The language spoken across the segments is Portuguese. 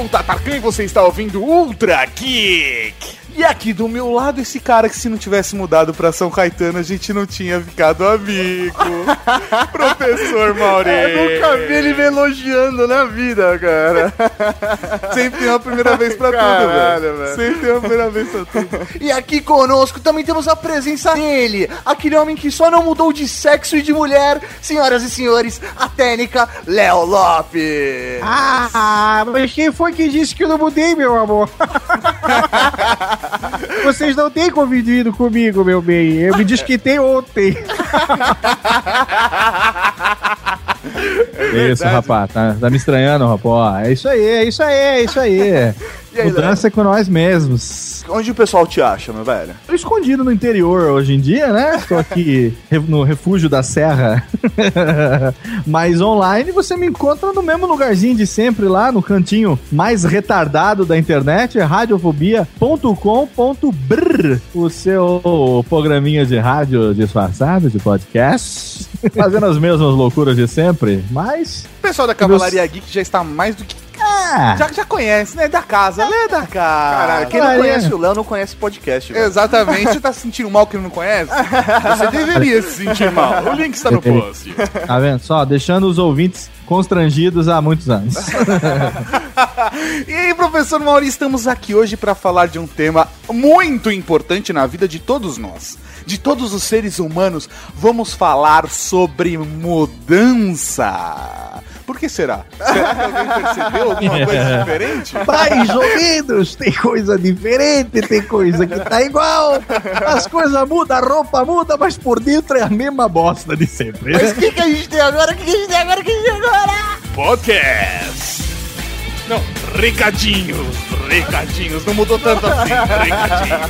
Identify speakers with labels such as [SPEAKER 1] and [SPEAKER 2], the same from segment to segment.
[SPEAKER 1] Sou Tatarkan e você está ouvindo Ultra Geek! E aqui do meu lado, esse cara que se não tivesse mudado pra São Caetano, a gente não tinha ficado amigo. Professor Mauri.
[SPEAKER 2] Eu nunca vi ele me elogiando na vida, cara.
[SPEAKER 1] Sempre tem uma primeira vez pra
[SPEAKER 2] Caralho,
[SPEAKER 1] tudo, velho.
[SPEAKER 2] velho.
[SPEAKER 1] Sempre tem uma primeira vez pra tudo.
[SPEAKER 2] E aqui conosco também temos a presença dele, aquele homem que só não mudou de sexo e de mulher, senhoras e senhores, a técnica Léo Lopes.
[SPEAKER 3] Ah, mas quem foi que disse que eu não mudei, meu amor? Vocês não têm convivido comigo, meu bem. Eu me desquitei ontem. isso, rapaz. Tá, tá me estranhando, rapaz. É isso aí, é isso aí, é isso aí.
[SPEAKER 2] E aí,
[SPEAKER 3] Mudança é com nós mesmos.
[SPEAKER 2] Onde o pessoal te acha, meu velho?
[SPEAKER 3] Tô escondido no interior hoje em dia, né? Tô aqui no refúgio da serra. Mas online você me encontra no mesmo lugarzinho de sempre lá, no cantinho mais retardado da internet, é radiofobia.com.br, o seu programinha de rádio disfarçado de podcast, fazendo as mesmas loucuras de sempre, mas
[SPEAKER 1] O pessoal da Cavalaria Geek já está mais do que.
[SPEAKER 3] Ah,
[SPEAKER 1] Já, já conhece, né? Da casa, né? Da casa.
[SPEAKER 2] Caralho, quem não conhece o Léo não conhece podcast, velho.
[SPEAKER 1] Exatamente. Você tá se sentindo mal que não conhece? Você deveria se sentir mal. O link está no post.
[SPEAKER 3] tá vendo só, deixando os ouvintes constrangidos há muitos anos.
[SPEAKER 1] E aí, professor Mauri, estamos aqui hoje para falar de um tema muito importante na vida de todos nós. De todos os seres humanos, vamos falar sobre mudança. Por que será? Será que alguém percebeu alguma coisa diferente?
[SPEAKER 3] Mais ou menos, tem coisa diferente, tem coisa que tá igual. As coisas mudam, a roupa muda, mas por dentro é a mesma bosta de sempre.
[SPEAKER 2] Mas o que, que a gente tem agora? O que, que a gente tem agora? O que a gente tem agora?
[SPEAKER 1] Podcast. Não, recadinhos, recadinhos. Não mudou tanto assim, recadinhos.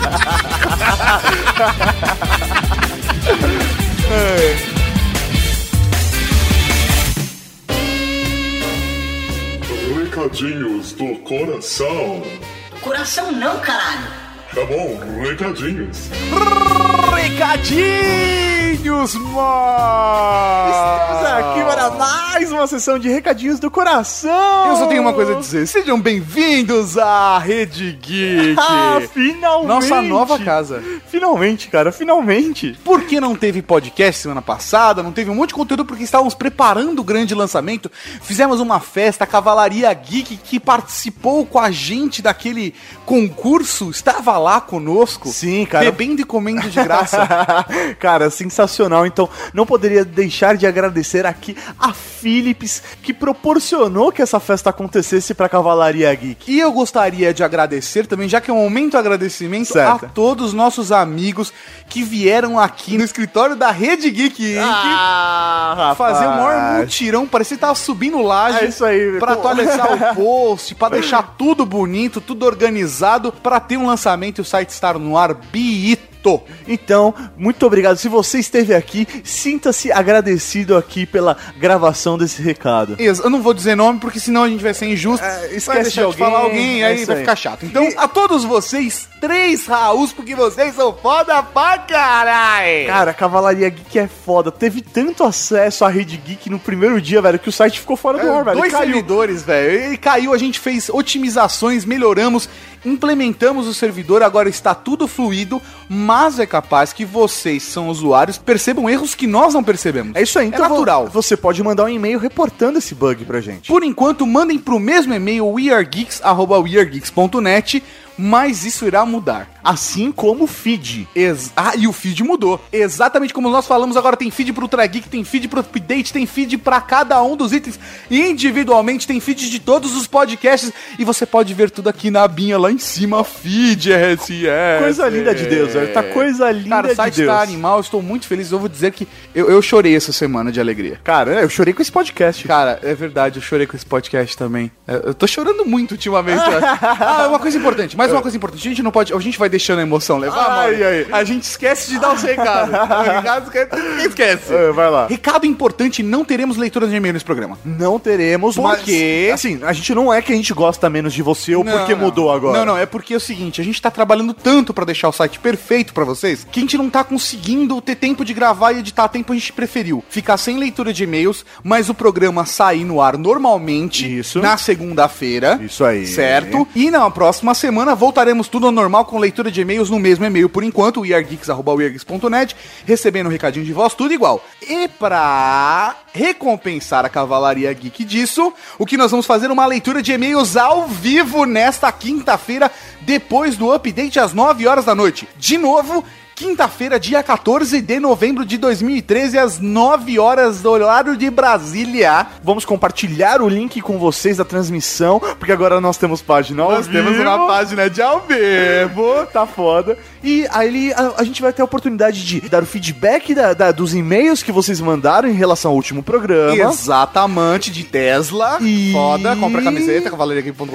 [SPEAKER 4] Recadinhos do coração.
[SPEAKER 5] Coração não, caralho.
[SPEAKER 4] Tá bom, recadinhos.
[SPEAKER 1] Recadinhos, mano!
[SPEAKER 2] Estamos aqui para mais uma sessão de recadinhos do coração.
[SPEAKER 1] Eu só tenho uma coisa a dizer. Sejam bem-vindos à Rede Geek.
[SPEAKER 2] Ah, finalmente.
[SPEAKER 1] Nossa nova casa.
[SPEAKER 2] Finalmente, cara, finalmente.
[SPEAKER 1] Por que não teve podcast semana passada? Não teve um monte de conteúdo porque estávamos preparando o grande lançamento. Fizemos uma festa, a Cavalaria Geek que participou com a gente daquele concurso, estava lá conosco.
[SPEAKER 2] Sim, cara.
[SPEAKER 1] Bebendo e comendo de graça.
[SPEAKER 2] Cara, sensacional. Então, não poderia deixar de agradecer aqui a Que proporcionou que essa festa acontecesse pra Cavalaria Geek.
[SPEAKER 1] E eu gostaria de agradecer também, já que é um momento de agradecimento,
[SPEAKER 2] Certo.
[SPEAKER 1] a todos os nossos amigos que vieram aqui no escritório da Rede Geek Inc.
[SPEAKER 2] Ah,
[SPEAKER 1] fazer o maior mutirão, parecia que tava subindo laje
[SPEAKER 2] É isso aí,
[SPEAKER 1] pra atualizar o post, pra deixar tudo bonito, tudo organizado, pra ter um lançamento e o site estar no ar
[SPEAKER 2] Então, muito obrigado. Se você esteve aqui, sinta-se agradecido aqui pela gravação desse recado.
[SPEAKER 1] Ex- Eu não vou dizer nome porque senão a gente vai ser injusto.
[SPEAKER 2] É,
[SPEAKER 1] vai
[SPEAKER 2] esquece
[SPEAKER 1] deixar
[SPEAKER 2] de
[SPEAKER 1] falar
[SPEAKER 2] alguém, é
[SPEAKER 1] aí
[SPEAKER 2] isso
[SPEAKER 1] vai
[SPEAKER 2] aí.
[SPEAKER 1] ficar chato. Então,
[SPEAKER 2] E-
[SPEAKER 1] a todos vocês, três Raús, porque vocês são foda pra caralho.
[SPEAKER 2] Cara, a Cavalaria Geek é foda. Teve tanto acesso à Rede Geek no primeiro dia, velho, que o site ficou fora do
[SPEAKER 1] É,
[SPEAKER 2] ar, velho.
[SPEAKER 1] dois servidores, velho. Ele caiu, a gente fez otimizações, melhoramos, implementamos o servidor, agora está tudo fluido, mas é capaz que vocês são usuários percebam erros que nós não percebemos.
[SPEAKER 2] É isso aí, então
[SPEAKER 1] é natural.
[SPEAKER 2] vo- Você pode mandar um e-mail reportando esse bug pra gente.
[SPEAKER 1] Por enquanto, mandem pro mesmo e-mail weargeeks@weargeeks.net, mas isso irá mudar.
[SPEAKER 2] Assim como o feed.
[SPEAKER 1] Ex ah, e o feed mudou. Exatamente como nós falamos, agora tem feed pro Ultra Geek, tem feed pro Update, tem feed pra cada um dos itens. Individualmente tem feed de todos os podcasts e você pode ver tudo aqui na abinha lá em cima, feed RSS.
[SPEAKER 2] Coisa linda de Deus, velho. Tá coisa linda
[SPEAKER 1] Cara, o
[SPEAKER 2] de
[SPEAKER 1] site
[SPEAKER 2] Deus.
[SPEAKER 1] tá animal, estou muito feliz. Eu vou dizer que eu, eu chorei essa semana de alegria.
[SPEAKER 2] Cara, eu chorei com esse podcast.
[SPEAKER 1] Cara, é verdade, eu chorei com esse podcast também. É, Eu tô chorando muito ultimamente. ah, uma coisa importante, mais Mas uma coisa importante, a gente não pode. A gente vai deixando a emoção levar,
[SPEAKER 2] Ai,
[SPEAKER 1] mano.
[SPEAKER 2] ai.
[SPEAKER 1] A gente esquece de dar os recados. Os recados que- Ninguém esquece.
[SPEAKER 2] É, vai lá.
[SPEAKER 1] Recado importante: não teremos leitura de e-mail nesse programa.
[SPEAKER 2] Não teremos,
[SPEAKER 1] Por
[SPEAKER 2] mas... Assim, a gente não é que a gente gosta menos de você ou
[SPEAKER 1] Não,
[SPEAKER 2] porque
[SPEAKER 1] não.
[SPEAKER 2] mudou agora.
[SPEAKER 1] Não, não, é porque é o seguinte, a gente tá trabalhando tanto pra deixar o site perfeito pra vocês, que a gente não tá conseguindo ter tempo de gravar e editar a tempo, a gente preferiu ficar sem leitura de e-mails, mas o programa sair no ar normalmente
[SPEAKER 2] Isso.
[SPEAKER 1] na segunda-feira.
[SPEAKER 2] Isso aí.
[SPEAKER 1] Certo? E na próxima semana voltaremos tudo ao normal com leitura de e-mails no mesmo e-mail por enquanto, weargeeks.weargeeks.net, recebendo um recadinho de voz, tudo igual. E pra recompensar a Cavalaria Geek disso, o que nós vamos fazer é uma leitura de e-mails ao vivo nesta quinta-feira, depois do update às 9 horas da noite. De novo, quinta-feira, dia 14 de novembro de 2013, às 9 horas do horário de Brasília.
[SPEAKER 2] Vamos compartilhar o link com vocês da transmissão, porque agora nós temos página ao
[SPEAKER 1] Nós temos
[SPEAKER 2] vivo.
[SPEAKER 1] uma página de ao vivo.
[SPEAKER 2] Tá foda. E aí a, a gente vai ter a oportunidade de dar o feedback da- da- dos e-mails que vocês mandaram em relação ao último programa.
[SPEAKER 1] Exatamente, de Tesla.
[SPEAKER 2] E-
[SPEAKER 1] Foda, compra camiseta, cavalariageek.br.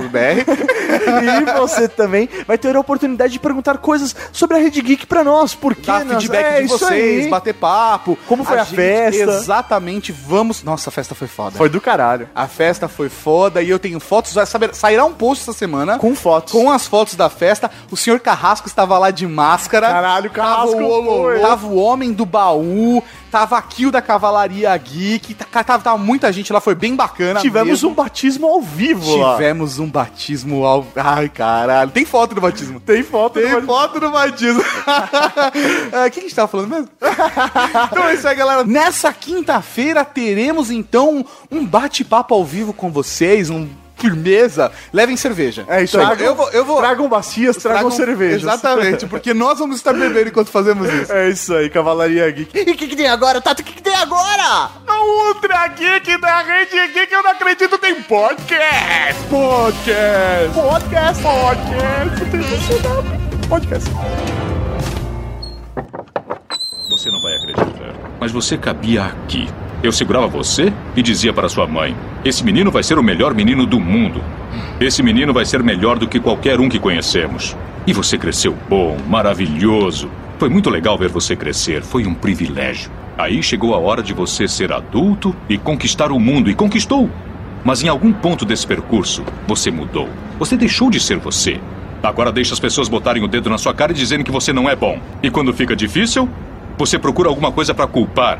[SPEAKER 2] e você também vai ter a oportunidade de perguntar coisas sobre a Rede Geek pra nós. Por que
[SPEAKER 1] Dar feedback
[SPEAKER 2] é
[SPEAKER 1] de vocês,
[SPEAKER 2] aí.
[SPEAKER 1] bater papo.
[SPEAKER 2] Como foi a
[SPEAKER 1] gente-
[SPEAKER 2] festa?
[SPEAKER 1] Exatamente, vamos. Nossa, a festa foi foda.
[SPEAKER 2] Foi do caralho.
[SPEAKER 1] A festa foi foda e eu tenho fotos. Vai saber, sairá um post essa semana.
[SPEAKER 2] Com fotos.
[SPEAKER 1] Com as fotos da festa. O senhor Carrasco estava lá de máscara.
[SPEAKER 2] Caralho, Carrasco
[SPEAKER 1] tava o, tava o homem do baú. Tava a Kill da Cavalaria Geek. tá- Tava, tava muita gente lá, foi bem bacana.
[SPEAKER 2] Tivemos
[SPEAKER 1] mesmo.
[SPEAKER 2] um batismo ao vivo lá.
[SPEAKER 1] Tivemos um batismo ao. Ai, caralho. Tem foto do batismo.
[SPEAKER 2] Tem foto
[SPEAKER 1] Tem
[SPEAKER 2] do batismo.
[SPEAKER 1] foto do batismo. É, O que a gente tava falando mesmo? então é isso aí, galera. Nessa quinta-feira teremos, então, um bate-papo ao vivo com vocês, um firmeza. Levem cerveja.
[SPEAKER 2] É isso aí.
[SPEAKER 1] Eu vou. Eu vou
[SPEAKER 2] Tragam bacias, tragam, cervejas.
[SPEAKER 1] Exatamente, porque nós vamos estar bebendo enquanto fazemos isso.
[SPEAKER 2] É isso aí, Cavalaria Geek.
[SPEAKER 5] E o que, que tem agora, Tato? O que, que tem agora?
[SPEAKER 1] A Ultra Geek da Rede Geek, eu não acredito, tem podcast! Podcast!
[SPEAKER 2] Podcast, podcast, podcast.
[SPEAKER 6] Você não vai acreditar. Mas você cabia aqui. Eu segurava você e dizia para sua mãe: Esse menino vai ser o melhor menino do mundo. Esse menino vai ser melhor do que qualquer um que conhecemos. E você cresceu bom, maravilhoso. Foi muito legal ver você crescer. Foi um privilégio. Aí chegou a hora de você ser adulto e conquistar o mundo. E conquistou. Mas em algum ponto desse percurso, você mudou. Você deixou de ser você. Agora deixa as pessoas botarem o dedo na sua cara e dizerem que você não é bom. E quando fica difícil, você procura alguma coisa para culpar,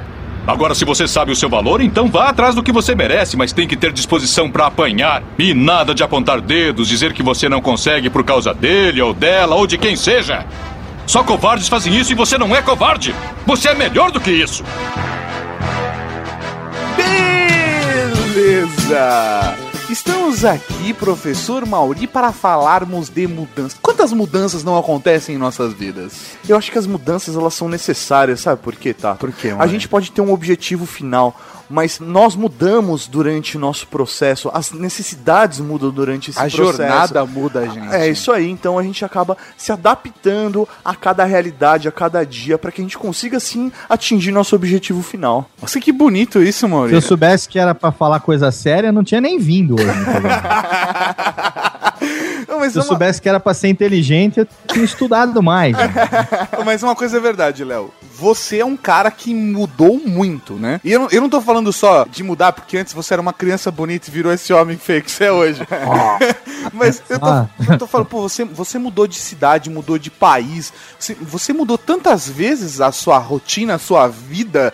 [SPEAKER 6] Agora, se você sabe o seu valor, então vá atrás do que você merece, mas tem que ter disposição para apanhar. E nada de apontar dedos, dizer que você não consegue por causa dele ou dela ou de quem seja. Só covardes fazem isso e você não é covarde. Você é melhor do que isso.
[SPEAKER 1] Beleza! Estamos aqui, professor Mauri, para falarmos de mudanças. Quantas mudanças não acontecem em nossas vidas?
[SPEAKER 2] Eu acho que as mudanças elas são necessárias, sabe por quê, tá?
[SPEAKER 1] Por quê,
[SPEAKER 2] A
[SPEAKER 1] mano?
[SPEAKER 2] gente pode ter um objetivo final, mas nós mudamos durante o nosso processo, as necessidades mudam durante esse
[SPEAKER 1] A
[SPEAKER 2] processo.
[SPEAKER 1] jornada muda a gente.
[SPEAKER 2] É isso aí, então a gente acaba se adaptando a cada realidade, a cada dia, para que a gente consiga sim atingir nosso objetivo final.
[SPEAKER 1] Nossa, que bonito isso,
[SPEAKER 3] Se eu
[SPEAKER 1] Maurício.
[SPEAKER 3] soubesse que era pra falar coisa séria, não tinha nem vindo hoje no programa.
[SPEAKER 1] Não, mas,
[SPEAKER 3] Se eu
[SPEAKER 1] uma,
[SPEAKER 3] soubesse que era pra ser inteligente, eu tinha estudado mais. né?
[SPEAKER 1] mas uma coisa é verdade, Léo. Você é um cara que mudou muito, né? E eu não, eu não tô falando só de mudar, porque antes você era uma criança bonita e virou esse homem feio que você é hoje. mas eu tô,
[SPEAKER 3] Ah.
[SPEAKER 1] eu tô falando, pô, você, você mudou de cidade, mudou de país. Você, você mudou tantas vezes a sua rotina, a sua vida.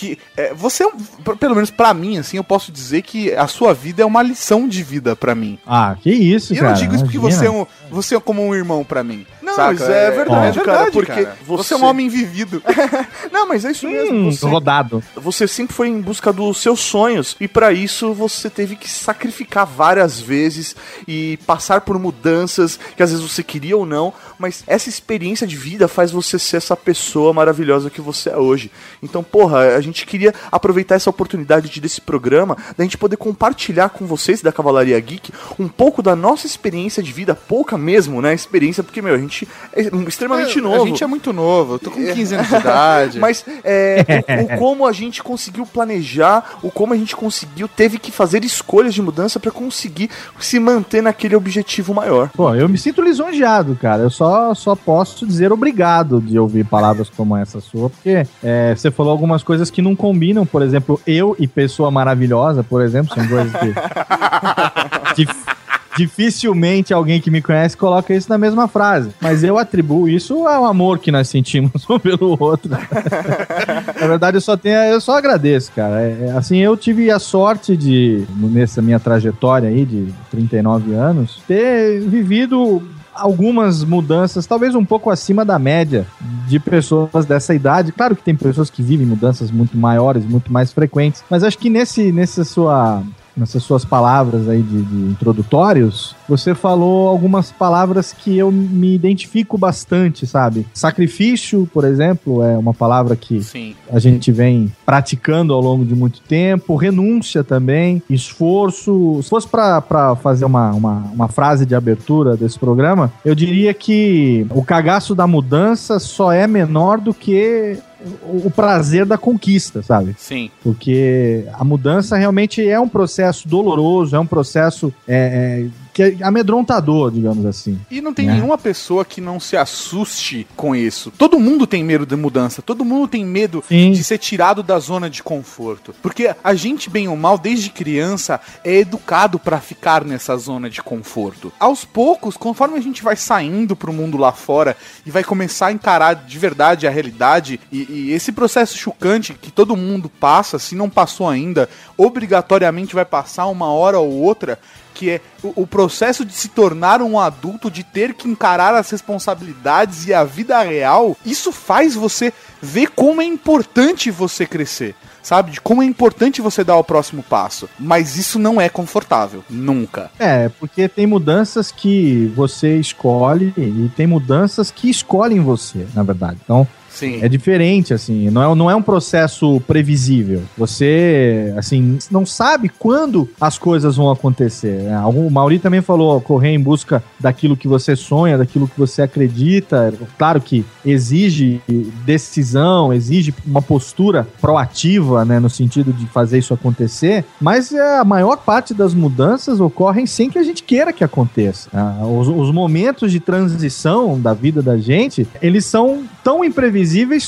[SPEAKER 1] Que é, você, é pelo menos pra mim, assim, eu posso dizer que a sua vida é uma lição de vida pra mim.
[SPEAKER 3] Ah, que isso,
[SPEAKER 1] E eu
[SPEAKER 3] cara.
[SPEAKER 1] não digo isso porque
[SPEAKER 3] imagina.
[SPEAKER 1] você é, um, você é como um irmão pra mim.
[SPEAKER 2] Não,
[SPEAKER 1] saca?
[SPEAKER 2] mas é verdade,
[SPEAKER 1] é
[SPEAKER 2] cara, porque
[SPEAKER 1] cara.
[SPEAKER 2] você-
[SPEAKER 1] você é um homem vivido.
[SPEAKER 2] Não, mas é isso mesmo.
[SPEAKER 3] Hum,
[SPEAKER 2] você-
[SPEAKER 3] rodado.
[SPEAKER 2] Você sempre foi em busca dos seus sonhos e para isso você teve que sacrificar várias vezes e passar por mudanças que às vezes você queria ou não, mas essa experiência de vida faz você ser essa pessoa maravilhosa que você é hoje. Então, porra, a gente queria aproveitar essa oportunidade de, desse programa da gente poder compartilhar com vocês da Cavalaria Geek um pouco da nossa experiência de vida, pouca mesmo, né? Experiência, porque, meu, a gente é extremamente
[SPEAKER 1] É,
[SPEAKER 2] novo.
[SPEAKER 1] A gente é muito novo, eu tô com 15 anos de idade.
[SPEAKER 2] Mas é, o, o como a gente conseguiu planejar, o como a gente conseguiu, teve que fazer escolhas de mudança pra conseguir se manter naquele objetivo maior.
[SPEAKER 3] Pô, eu me sinto lisonjeado, cara. Eu só, só posso dizer obrigado de ouvir palavras como essa sua, porque é, você falou algumas coisas que não combinam. Por exemplo, eu e pessoa maravilhosa, por exemplo, são coisas que. Dificilmente alguém que me conhece coloca isso na mesma frase. Mas eu atribuo isso ao amor que nós sentimos um pelo outro. Na verdade, eu só tenho, eu só agradeço, cara. É, é, assim, eu tive a sorte de, nessa minha trajetória aí de 39 anos, ter vivido algumas mudanças, talvez um pouco acima da média de pessoas dessa idade. Claro que tem pessoas que vivem mudanças muito maiores, muito mais frequentes, mas acho que nesse, nessa sua nessas suas palavras aí de, de introdutórios, você falou algumas palavras que eu me identifico bastante, sabe? Sacrifício, por exemplo, é uma palavra que
[SPEAKER 1] Sim.
[SPEAKER 3] a gente vem praticando ao longo de muito tempo, renúncia também, esforço. Se fosse para fazer uma, uma, uma frase de abertura desse programa, eu diria que o cagaço da mudança só é menor do que o prazer da conquista, sabe?
[SPEAKER 1] Sim.
[SPEAKER 3] Porque a mudança realmente é um processo doloroso, é um processo é, é, que é amedrontador, digamos assim.
[SPEAKER 1] E não tem
[SPEAKER 3] É.
[SPEAKER 1] nenhuma pessoa que não se assuste com isso. Todo mundo tem medo de mudança, todo mundo tem medo
[SPEAKER 3] Sim.
[SPEAKER 1] de ser tirado da zona de conforto. Porque a gente, bem ou mal, desde criança, é educado pra ficar nessa zona de conforto. Aos poucos, conforme a gente vai saindo pro mundo lá fora e vai começar a encarar de verdade a realidade, e, e esse processo chocante que todo mundo passa, se não passou ainda, obrigatoriamente vai passar uma hora ou outra que é o, o processo de se tornar um adulto, de ter que encarar as responsabilidades e a vida real, isso faz você ver como é importante você crescer. Sabe? De como é importante você dar o próximo passo. Mas isso não é confortável. Nunca.
[SPEAKER 3] É, porque tem mudanças que você escolhe e tem mudanças que escolhem você, na verdade. Então,
[SPEAKER 1] Sim.
[SPEAKER 3] é diferente, assim, não é, não é um processo previsível. Você, assim, não sabe quando as coisas vão acontecer. né? O Mauri também falou, correr em busca daquilo que você sonha, daquilo que você acredita. Claro que exige decisão, exige uma postura proativa, né, no sentido de fazer isso acontecer, mas é, a maior parte das mudanças ocorrem sem que a gente queira que aconteça. Ah, os, os momentos de transição da vida da gente, eles são tão imprevisíveis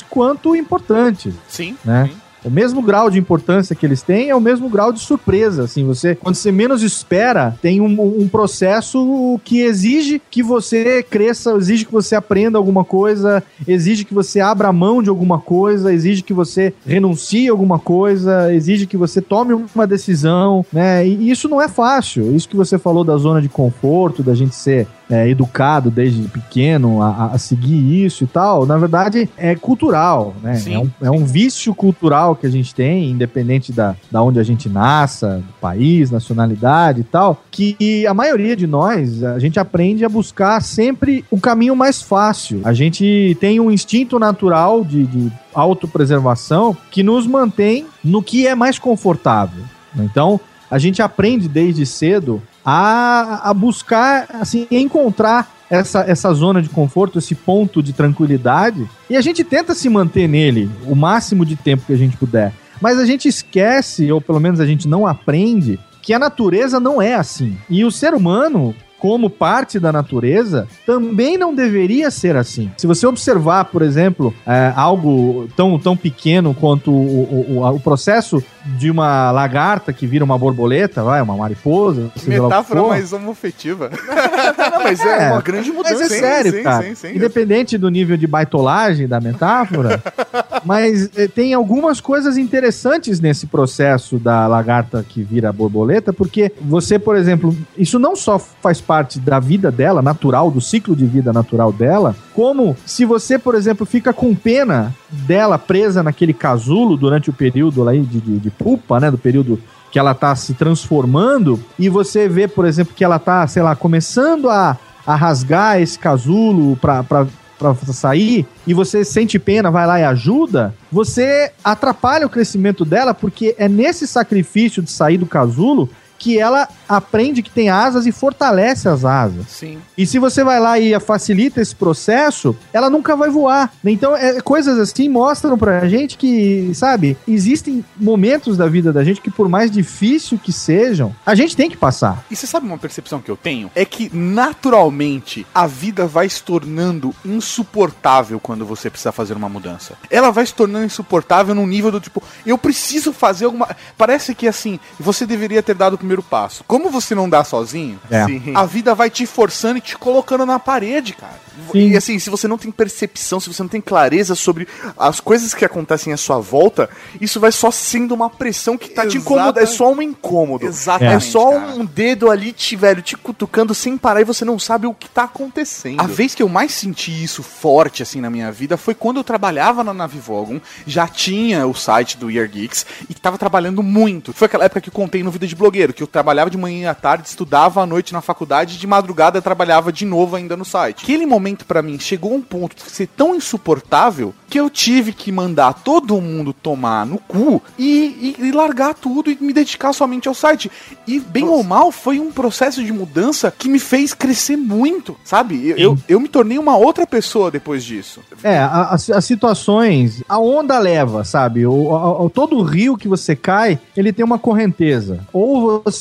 [SPEAKER 3] quanto importantes
[SPEAKER 1] Sim.
[SPEAKER 3] né? O mesmo grau de importância que eles têm é o mesmo grau de surpresa. Assim, você, quando você menos espera, tem um, um processo que exige que você cresça, exige que você aprenda alguma coisa, exige que você abra mão de alguma coisa, exige que você renuncie a alguma coisa, exige que você tome uma decisão, né? E isso não é fácil. Isso que você falou da zona de conforto, da gente ser é, educado desde pequeno a, a- seguir isso e tal, na verdade é cultural, né?
[SPEAKER 1] Sim,
[SPEAKER 3] é, um, é um vício cultural que a gente tem, independente da, da onde a gente nasça, do país, nacionalidade e tal, que a maioria de nós, a gente aprende a buscar sempre o caminho mais fácil. A gente tem um instinto natural de, de autopreservação que nos mantém no que é mais confortável. Então, a gente aprende desde cedo a, a buscar, assim, encontrar essa, essa zona de conforto, esse ponto de tranquilidade, e a gente tenta se manter nele o máximo de tempo que a gente puder. Mas a gente esquece, ou pelo menos a gente não aprende, que a natureza não é assim. E o ser humano, como parte da natureza, também não deveria ser assim. Se você observar, por exemplo, é, algo tão, tão pequeno quanto o, o, o- o processo de uma lagarta que vira uma borboleta, vai, uma mariposa,
[SPEAKER 1] Metáfora
[SPEAKER 3] for.
[SPEAKER 1] mais homofetiva.
[SPEAKER 3] Não,
[SPEAKER 2] mas é, uma grande mudança.
[SPEAKER 3] Mas é
[SPEAKER 1] Sim,
[SPEAKER 3] sério,
[SPEAKER 1] sim,
[SPEAKER 3] cara.
[SPEAKER 1] sim, sim.
[SPEAKER 3] Independente do nível de baitolagem da metáfora, mas eh, tem algumas coisas interessantes nesse processo da lagarta que vira borboleta, porque você, por exemplo, isso não só faz parte da vida dela, natural, do ciclo de vida natural dela, como se você, por exemplo, fica com pena dela presa naquele casulo durante o período lá de, de, de pupa, né, do período que ela tá se transformando, e você vê, por exemplo, que ela tá, sei lá, começando a, a rasgar esse casulo pra, pra, pra sair, e você sente pena, vai lá e ajuda, você atrapalha o crescimento dela, porque é nesse sacrifício de sair do casulo que ela aprende que tem asas e fortalece as asas.
[SPEAKER 1] Sim.
[SPEAKER 3] E se você vai lá e facilita esse processo, ela nunca vai voar. Então, é, coisas assim mostram pra gente que, sabe, existem momentos da vida da gente que, por mais difícil que sejam, a gente tem que passar.
[SPEAKER 1] E você sabe uma percepção que eu tenho? É que naturalmente a vida vai se tornando insuportável quando você precisa fazer uma mudança. Ela vai se tornando insuportável num nível do tipo, eu preciso fazer alguma. Parece que assim, você deveria ter dado o primeiro passo. Como você não dá sozinho,
[SPEAKER 3] É.
[SPEAKER 2] Sim.
[SPEAKER 1] a vida vai te forçando e te colocando na parede, cara.
[SPEAKER 2] E assim, se você não tem percepção, se você não tem clareza sobre as coisas que acontecem à sua volta, isso vai só sendo uma pressão que tá te incomodando. É só um incômodo.
[SPEAKER 1] Exatamente,
[SPEAKER 2] É só
[SPEAKER 1] cara.
[SPEAKER 2] um dedo ali, te, velho, te cutucando sem parar e você não sabe o que tá acontecendo.
[SPEAKER 1] A vez que eu mais senti isso forte assim na minha vida foi quando eu trabalhava na Navivogon, já tinha o site do Year Geeks e tava trabalhando muito. Foi aquela época que eu contei no Vida de Blogueiro, que eu trabalhava de manhã e à tarde, estudava à noite na faculdade e de madrugada eu trabalhava de novo ainda no site. Aquele momento pra mim chegou a um ponto de ser tão insuportável que eu tive que mandar todo mundo tomar no cu e, e- e largar tudo e me dedicar somente ao site. E bem ou mal, foi um processo de mudança que me fez crescer muito, sabe? Eu, eu, eu me tornei uma outra pessoa depois disso.
[SPEAKER 3] É, as, as situações, a onda leva, sabe? O, a- a- todo rio que você cai, ele tem uma correnteza. Ou você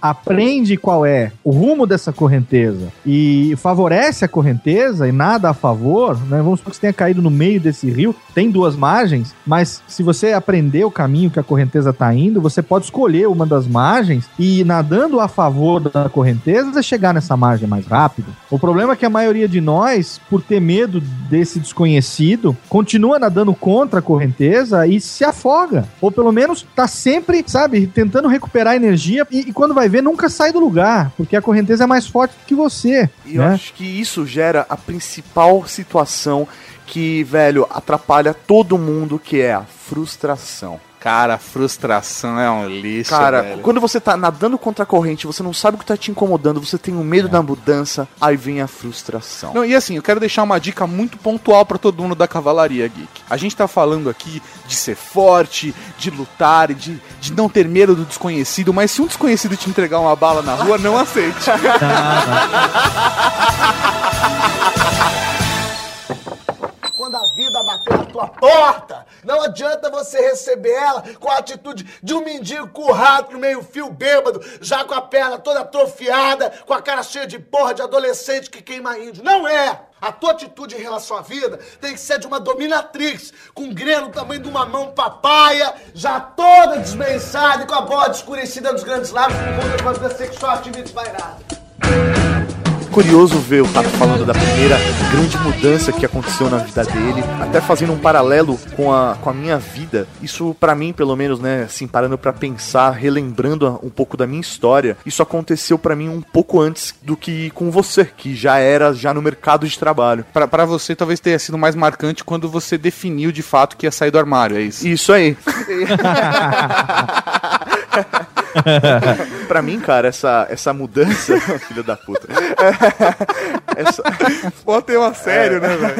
[SPEAKER 3] aprende qual é o rumo dessa correnteza e favorece a correnteza e nada a favor, né? Vamos supor que você tenha caído no meio desse rio, tem duas margens, mas se você aprender o caminho que a correnteza está indo, você pode escolher uma das margens e nadando a favor da correnteza, chegar nessa margem mais rápido. O problema é que a maioria de nós, por ter medo desse desconhecido, continua nadando contra a correnteza e se afoga. Ou pelo menos tá sempre, sabe, tentando recuperar energia e, e quando vai ver, nunca sai do lugar, porque a correnteza é mais forte do que você.
[SPEAKER 2] E eu
[SPEAKER 3] né?
[SPEAKER 2] acho que isso gera a principal situação que, velho, atrapalha todo mundo, que é a frustração.
[SPEAKER 1] Cara, a frustração é um lixo,
[SPEAKER 2] Cara,
[SPEAKER 1] velho.
[SPEAKER 2] quando você tá nadando contra a corrente, você não sabe o que tá te incomodando, você tem um medo da mudança, aí vem a frustração.
[SPEAKER 1] Não, e assim, eu quero deixar uma dica muito pontual pra todo mundo da Cavalaria Geek. A gente tá falando aqui de ser forte, de lutar, e de, de não ter medo do desconhecido, mas se um desconhecido te entregar uma bala na rua, não aceite.
[SPEAKER 7] Quando a vida bater na tua porta, não adianta você receber ela com a atitude de um mendigo currado no meio-fio bêbado, já com a perna toda atrofiada, com a cara cheia de porra de adolescente que queima índio. Não é! A tua atitude em relação à vida tem que ser de uma dominatrix, com um greno do tamanho de uma mão papaya, já toda desbençada e com a bode escurecida nos grandes lábios, com conta de uma vida sexual desvairada.
[SPEAKER 2] Curioso ver o Tato falando da primeira grande mudança que aconteceu na vida dele, até fazendo um paralelo com a, com a minha vida. Isso, pra mim, pelo menos, né, assim, parando pra pensar, relembrando um pouco da minha história, isso aconteceu pra mim um pouco antes do que com você, que já era já no mercado de trabalho.
[SPEAKER 1] Pra você, talvez tenha sido mais marcante quando você definiu de fato que ia sair do armário, é isso?
[SPEAKER 2] Isso aí. pra mim, cara, essa, essa mudança. Filho da puta. essa,
[SPEAKER 1] Pô, tema sério, né, velho?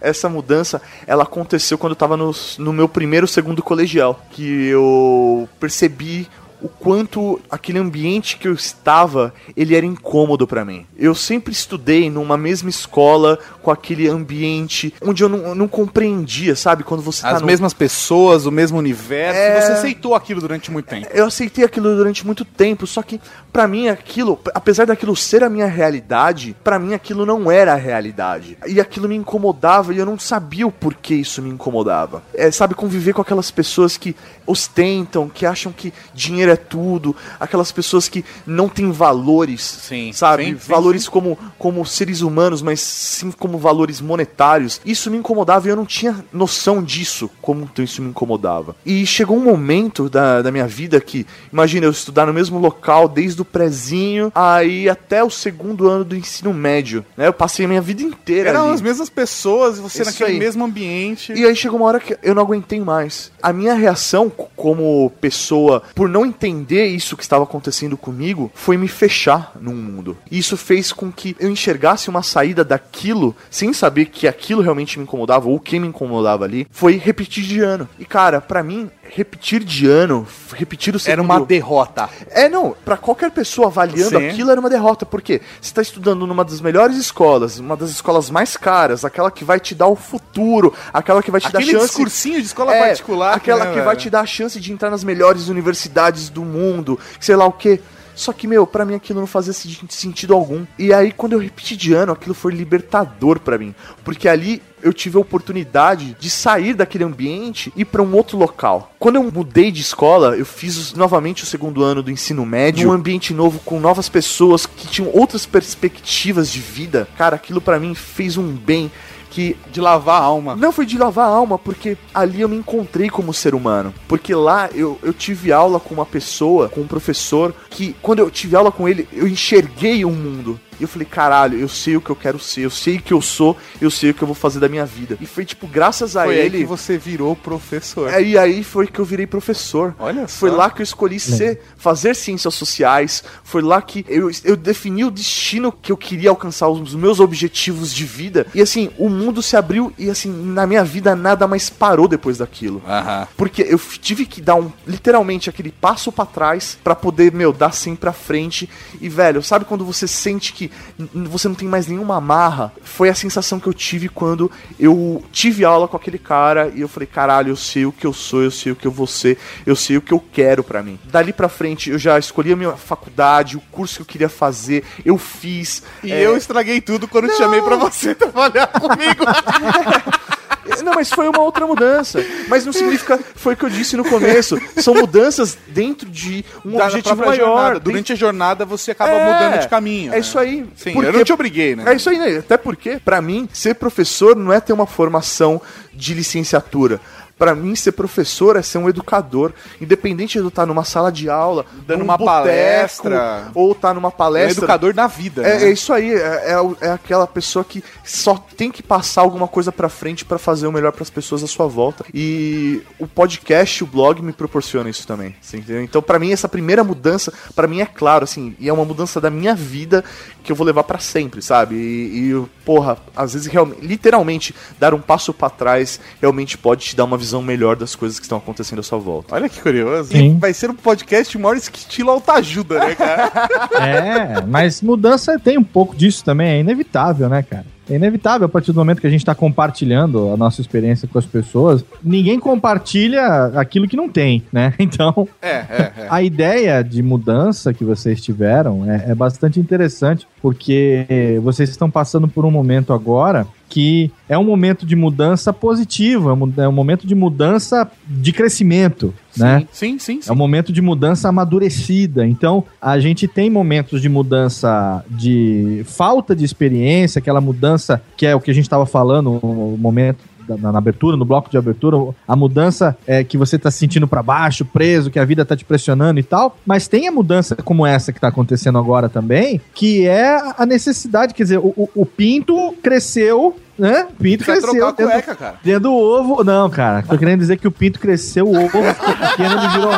[SPEAKER 2] essa mudança, ela aconteceu quando eu tava no, no meu primeiro, segundo colegial. Que eu percebi o quanto aquele ambiente que eu estava, ele era incômodo pra mim. Eu sempre estudei numa mesma escola, com aquele ambiente, onde eu não, eu não compreendia, sabe? Quando você tá
[SPEAKER 1] As
[SPEAKER 2] no-
[SPEAKER 1] mesmas pessoas, o mesmo universo,
[SPEAKER 2] É.
[SPEAKER 1] você aceitou aquilo durante muito tempo.
[SPEAKER 2] eu aceitei aquilo durante muito tempo, só que pra mim aquilo, apesar daquilo ser a minha realidade, pra mim aquilo não era a realidade. E aquilo me incomodava e eu não sabia o porquê isso me incomodava. É, sabe, conviver com aquelas pessoas que ostentam, que acham que dinheiro é é tudo, aquelas pessoas que não têm valores,
[SPEAKER 1] Sim,
[SPEAKER 2] sabe?
[SPEAKER 1] sim, sim,
[SPEAKER 2] valores Como, como seres humanos, mas sim como valores monetários. Isso me incomodava e eu não tinha noção disso, como isso me incomodava. E chegou um momento da, da minha vida que, imagina, eu estudar no mesmo local desde o prezinho aí até o segundo ano do ensino médio, né? Eu passei a minha vida inteira
[SPEAKER 1] Eram
[SPEAKER 2] ali.
[SPEAKER 1] as mesmas pessoas, você
[SPEAKER 2] Isso
[SPEAKER 1] naquele
[SPEAKER 2] aí.
[SPEAKER 1] mesmo ambiente.
[SPEAKER 2] E aí chegou uma hora que eu não aguentei mais. A minha reação como pessoa, por não entender isso que estava acontecendo comigo, foi me fechar num mundo. Isso fez com que eu enxergasse uma saída daquilo, sem saber que aquilo realmente me incomodava ou o que me incomodava ali, foi repetir de ano. E cara, pra mim, repetir de ano, repetir o segundo...
[SPEAKER 1] Era uma derrota.
[SPEAKER 2] É, não, pra qualquer pessoa avaliando
[SPEAKER 1] Sim.
[SPEAKER 2] aquilo era uma derrota, porque você tá estudando numa das melhores escolas, uma das escolas mais caras, aquela que vai te dar o futuro, aquela que vai te
[SPEAKER 1] Aquele
[SPEAKER 2] dar chance
[SPEAKER 1] discursinho de escola
[SPEAKER 2] é,
[SPEAKER 1] particular.
[SPEAKER 2] Aquela
[SPEAKER 1] né,
[SPEAKER 2] que vai te dar a chance de entrar nas melhores universidades do mundo, sei lá o quê. Só que, meu, pra mim aquilo não fazia sen- sentido algum. E aí, quando eu repeti de ano, aquilo foi libertador pra mim. Porque ali eu tive a oportunidade de sair daquele ambiente e ir pra um outro local. Quando eu mudei de escola, eu fiz novamente o segundo ano do ensino médio, num ambiente novo com novas pessoas que tinham outras perspectivas de vida. Cara, aquilo pra mim fez um bem que
[SPEAKER 1] De lavar a alma.
[SPEAKER 2] não foi de lavar a alma, porque ali eu me encontrei como ser humano. Porque lá eu, eu tive aula com uma pessoa, com um professor, que quando eu tive aula com ele, eu enxerguei um mundo. E eu falei, caralho, eu sei o que eu quero ser, eu sei o que eu sou, eu sei o que eu vou fazer da minha vida. E foi tipo, graças a
[SPEAKER 1] Foi aí
[SPEAKER 2] ele.
[SPEAKER 1] que você virou professor.
[SPEAKER 2] É, e aí foi que eu virei professor.
[SPEAKER 1] Olha só.
[SPEAKER 2] Foi lá que eu escolhi ser, fazer ciências sociais. Foi lá que eu, eu defini o destino que eu queria alcançar, os meus objetivos de vida. E assim, o mundo se abriu e assim, na minha vida nada mais parou depois daquilo.
[SPEAKER 1] Aham.
[SPEAKER 2] Porque eu tive que dar um, literalmente, aquele passo pra trás pra poder, meu, dar sempre pra frente. E, velho, sabe quando você sente que n- você não tem mais nenhuma amarra? Foi a sensação que eu tive quando eu tive aula com aquele cara e eu falei, caralho, eu sei o que eu sou, eu sei o que eu vou ser, eu sei o que eu quero pra mim. Dali pra frente, eu já escolhi a minha faculdade, o curso que eu queria fazer, eu fiz.
[SPEAKER 1] E
[SPEAKER 2] é,
[SPEAKER 1] eu estraguei tudo quando te chamei pra você trabalhar comigo.
[SPEAKER 2] Não, mas foi uma outra mudança. Mas não significa. Foi o que eu disse no começo. São mudanças dentro de um
[SPEAKER 1] Da
[SPEAKER 2] objetivo maior.
[SPEAKER 1] jornada. Durante a jornada você acaba
[SPEAKER 2] É,
[SPEAKER 1] mudando de caminho.
[SPEAKER 2] É
[SPEAKER 1] né?
[SPEAKER 2] isso aí.
[SPEAKER 1] Sim,
[SPEAKER 2] Porque-
[SPEAKER 1] eu não te obriguei, né?
[SPEAKER 2] É isso aí, né? Até porque, pra mim, ser professor não é ter uma formação de licenciatura. Pra mim, ser professor é ser um educador. Independente de eu estar numa sala de aula,
[SPEAKER 1] Dando uma
[SPEAKER 2] boteco,
[SPEAKER 1] palestra.
[SPEAKER 2] ou estar numa
[SPEAKER 1] É
[SPEAKER 2] palestra.
[SPEAKER 1] educador da vida.
[SPEAKER 2] É,
[SPEAKER 1] né?
[SPEAKER 2] é isso aí, é, é é aquela pessoa que só tem que passar alguma coisa pra frente pra fazer o melhor pras pessoas à sua volta. E o podcast, o blog me proporciona isso também? Então, pra mim essa primeira mudança, pra mim é claro assim, e é uma mudança da minha vida que eu vou levar pra sempre, sabe? E, e, porra, às vezes realmente, literalmente dar um passo pra trás realmente pode te dar uma visão melhor das coisas que estão acontecendo à sua volta.
[SPEAKER 1] Olha que curioso.
[SPEAKER 3] Sim.
[SPEAKER 1] E vai ser um podcast maior estilo autoajuda, né, cara?
[SPEAKER 3] É, mas mudança tem um pouco disso também, é inevitável, né, cara? É inevitável a partir do momento que a gente está compartilhando a nossa experiência com as pessoas. Ninguém compartilha aquilo que não tem, né? Então,
[SPEAKER 1] é, é, é.
[SPEAKER 3] a ideia de mudança que vocês tiveram é, é bastante interessante, porque vocês estão passando por um momento agora que é um momento de mudança positiva, é um é um momento de mudança de crescimento, né?
[SPEAKER 1] Sim, sim, sim.
[SPEAKER 3] É um momento de mudança amadurecida. Então, a gente tem momentos de mudança de falta de experiência, aquela mudança que é o que a gente estava falando no momento da- na, na abertura, no bloco de abertura, a mudança é que você tá se sentindo para baixo, preso, que a vida tá te pressionando e tal. Mas tem a mudança como essa que tá acontecendo agora também, que é a necessidade, quer dizer, o, o- o pinto cresceu, né? O pinto
[SPEAKER 1] Vai
[SPEAKER 3] cresceu.
[SPEAKER 1] trocar a cueca, cara.
[SPEAKER 3] Dentro do ovo. Não, cara. Tô querendo dizer que o pinto cresceu, o ovo ficou pequeno, ele virou.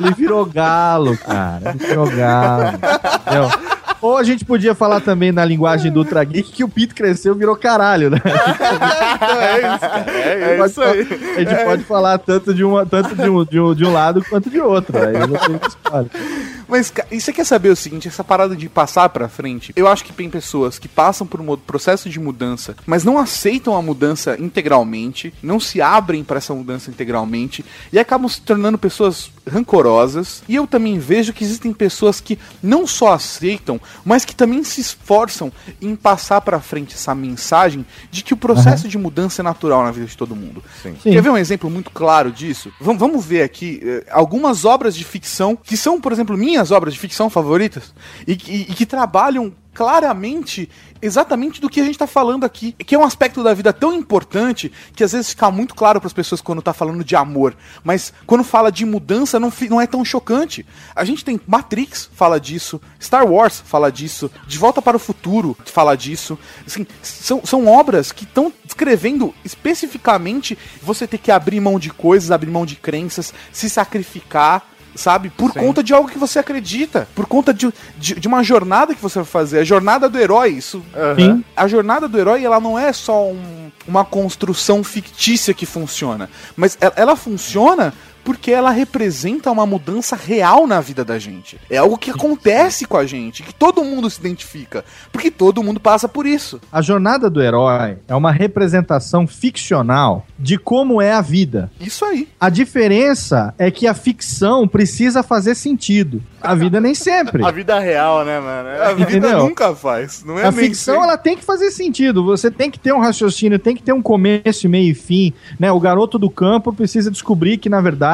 [SPEAKER 3] Ele virou galo, cara. Ele virou galo. Entendeu? Ou a gente podia falar também na linguagem do Ultra Geek que o pinto cresceu e virou caralho, né?
[SPEAKER 1] é isso, cara. É,
[SPEAKER 3] Pode
[SPEAKER 1] isso aí.
[SPEAKER 3] falar- A gente pode falar tanto de, uma, tanto de, um, de, um, de um lado quanto de outro. Aí você que escolhe.
[SPEAKER 1] Mas, ca- e você quer saber o seguinte, essa parada de passar pra frente, eu acho que tem pessoas que passam por um processo de mudança, mas não aceitam a mudança integralmente, não se abrem pra essa mudança integralmente e acabam se tornando pessoas rancorosas. E eu também vejo que existem pessoas que não só aceitam, mas que também se esforçam em passar pra frente essa mensagem de que o processo de mudança é natural na vida de todo mundo.
[SPEAKER 3] Sim.
[SPEAKER 1] Quer ver um exemplo muito claro disso? Vamos, vamos ver aqui eh, algumas obras de ficção que são, por exemplo, minhas obras de ficção favoritas e, que- e que trabalham claramente exatamente do que a gente tá falando aqui, que é um aspecto da vida tão importante que às vezes fica muito claro para as pessoas quando tá falando de amor, mas quando fala de mudança não, não é tão chocante. A gente tem Matrix fala disso, Star Wars fala disso, De Volta para o Futuro fala disso. Assim, são, são obras que estão descrevendo especificamente você ter que abrir mão de coisas, abrir mão de crenças, se sacrificar sabe? Por conta de algo que você acredita, por conta de, de, de uma jornada que você vai fazer, a jornada do herói, isso.
[SPEAKER 3] Sim.
[SPEAKER 1] A jornada do herói, ela não é só um- uma construção fictícia que funciona, mas ela, ela funciona porque ela representa uma mudança real na vida da gente. É algo que acontece com a gente, que todo mundo se identifica, porque todo mundo passa por isso.
[SPEAKER 3] A jornada do herói é uma representação ficcional de como é a vida.
[SPEAKER 1] Isso aí.
[SPEAKER 3] A diferença é que a ficção precisa fazer sentido. A vida nem sempre.
[SPEAKER 2] A vida real, né, mano?
[SPEAKER 1] A vida
[SPEAKER 3] Entendeu?
[SPEAKER 1] nunca faz, não é
[SPEAKER 3] A
[SPEAKER 1] nem
[SPEAKER 3] ficção
[SPEAKER 1] sempre.
[SPEAKER 3] ela tem que fazer sentido. Você tem que ter um raciocínio, tem que ter um começo, meio e fim. Né? O garoto do campo precisa descobrir que, na verdade,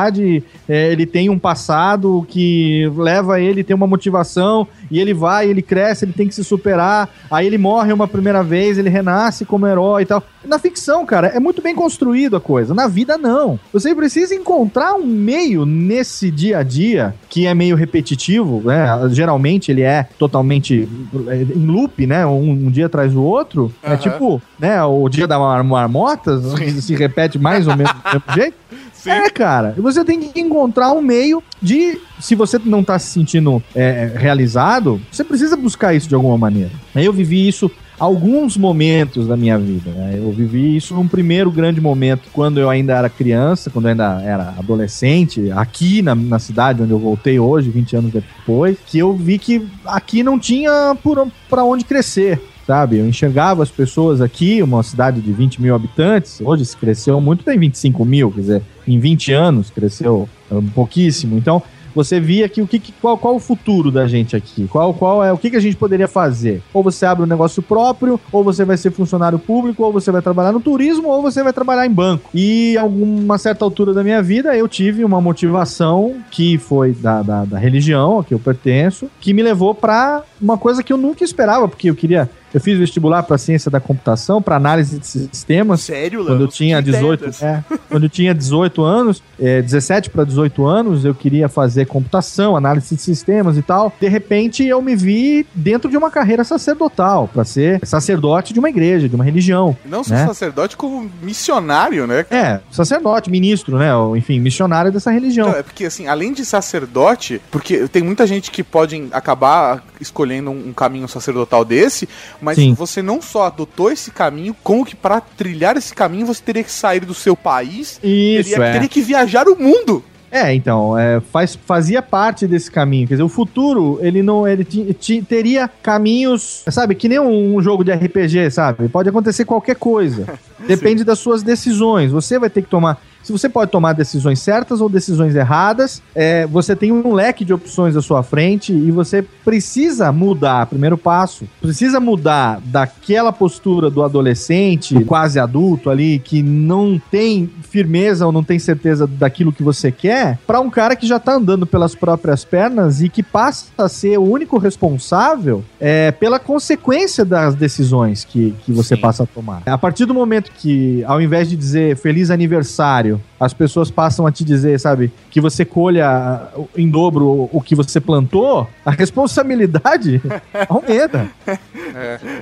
[SPEAKER 3] é, ele tem um passado que leva ele a ter uma motivação e ele vai, ele cresce, ele tem que se superar. Aí ele morre uma primeira vez, ele renasce como herói e tal. Na ficção, cara, é muito bem construído a coisa. Na vida, não. Você precisa encontrar um meio nesse dia a dia que é meio repetitivo, né? Geralmente ele é totalmente é, em loop, né? Um, um dia atrás do outro. É
[SPEAKER 1] Aham.
[SPEAKER 3] tipo, né? O dia da mar marmota se repete mais ou menos do mesmo jeito. É, cara. Você tem que encontrar um meio de. Se você não tá se sentindo é, realizado, você precisa buscar isso de alguma maneira. Eu vivi isso alguns momentos da minha vida. né? Eu vivi isso num primeiro grande momento, quando eu ainda era criança, quando eu ainda era adolescente, aqui na, na cidade onde eu voltei hoje, 20 anos depois, que eu vi que aqui não tinha por, pra onde crescer. Sabe, eu enxergava as pessoas aqui, uma cidade de 20 mil habitantes, hoje se cresceu muito, tem 25 mil, quer dizer, em 20 anos cresceu um pouquíssimo. Então, você via que o que, qual, qual o futuro da gente aqui? Qual, qual é o que, que a gente poderia fazer? Ou você abre um negócio próprio, ou você vai ser funcionário público, ou você vai trabalhar no turismo, ou você vai trabalhar em banco. E alguma certa altura da minha vida eu tive uma motivação que foi da, da, da religião a que eu pertenço, que me levou para uma coisa que eu nunca esperava, porque eu queria. Eu fiz vestibular para ciência da computação, para análise de sistemas.
[SPEAKER 2] Sério, Léo?
[SPEAKER 3] Quando eu tinha
[SPEAKER 2] Que
[SPEAKER 3] 18,
[SPEAKER 2] ideias.
[SPEAKER 3] é, quando eu tinha 18 anos, é, 17 para 18 anos, eu queria fazer computação, análise de sistemas e tal. De repente, eu me vi dentro de uma carreira sacerdotal, para ser sacerdote de uma igreja, de uma religião.
[SPEAKER 1] Não só
[SPEAKER 3] né?
[SPEAKER 1] sacerdote, como missionário, né?
[SPEAKER 3] É, sacerdote, ministro, né? ou, Enfim, missionário dessa religião.
[SPEAKER 1] Não, é porque, assim, além de sacerdote, porque tem muita gente que pode acabar escolhendo um, um caminho sacerdotal desse, mas
[SPEAKER 3] Sim.
[SPEAKER 1] você não só adotou esse caminho, como que para trilhar esse caminho você teria que sair do seu país,
[SPEAKER 3] Isso,
[SPEAKER 1] teria,
[SPEAKER 3] é.
[SPEAKER 1] teria que viajar o mundo.
[SPEAKER 3] É, então, é, faz, fazia parte desse caminho. Quer dizer, o futuro, ele não. Ele ti- ti- teria caminhos, sabe, que nem um, jogo de RPG, sabe? Pode acontecer qualquer coisa. Depende das suas decisões. Você vai ter que tomar. Se você pode tomar decisões certas ou decisões erradas, é, você tem um leque de opções à sua frente e você precisa mudar. Primeiro passo, precisa mudar daquela postura do adolescente, quase adulto ali, que não tem firmeza ou não tem certeza daquilo que você quer, para um cara que já tá andando pelas próprias pernas e que passa a ser o único responsável é, pela consequência das decisões que, que você
[SPEAKER 1] Sim.
[SPEAKER 3] passa a tomar. A partir do momento que, ao invés de dizer feliz aniversário, as pessoas passam a te dizer, sabe, que você colha em dobro o- que você plantou, a responsabilidade aumenta.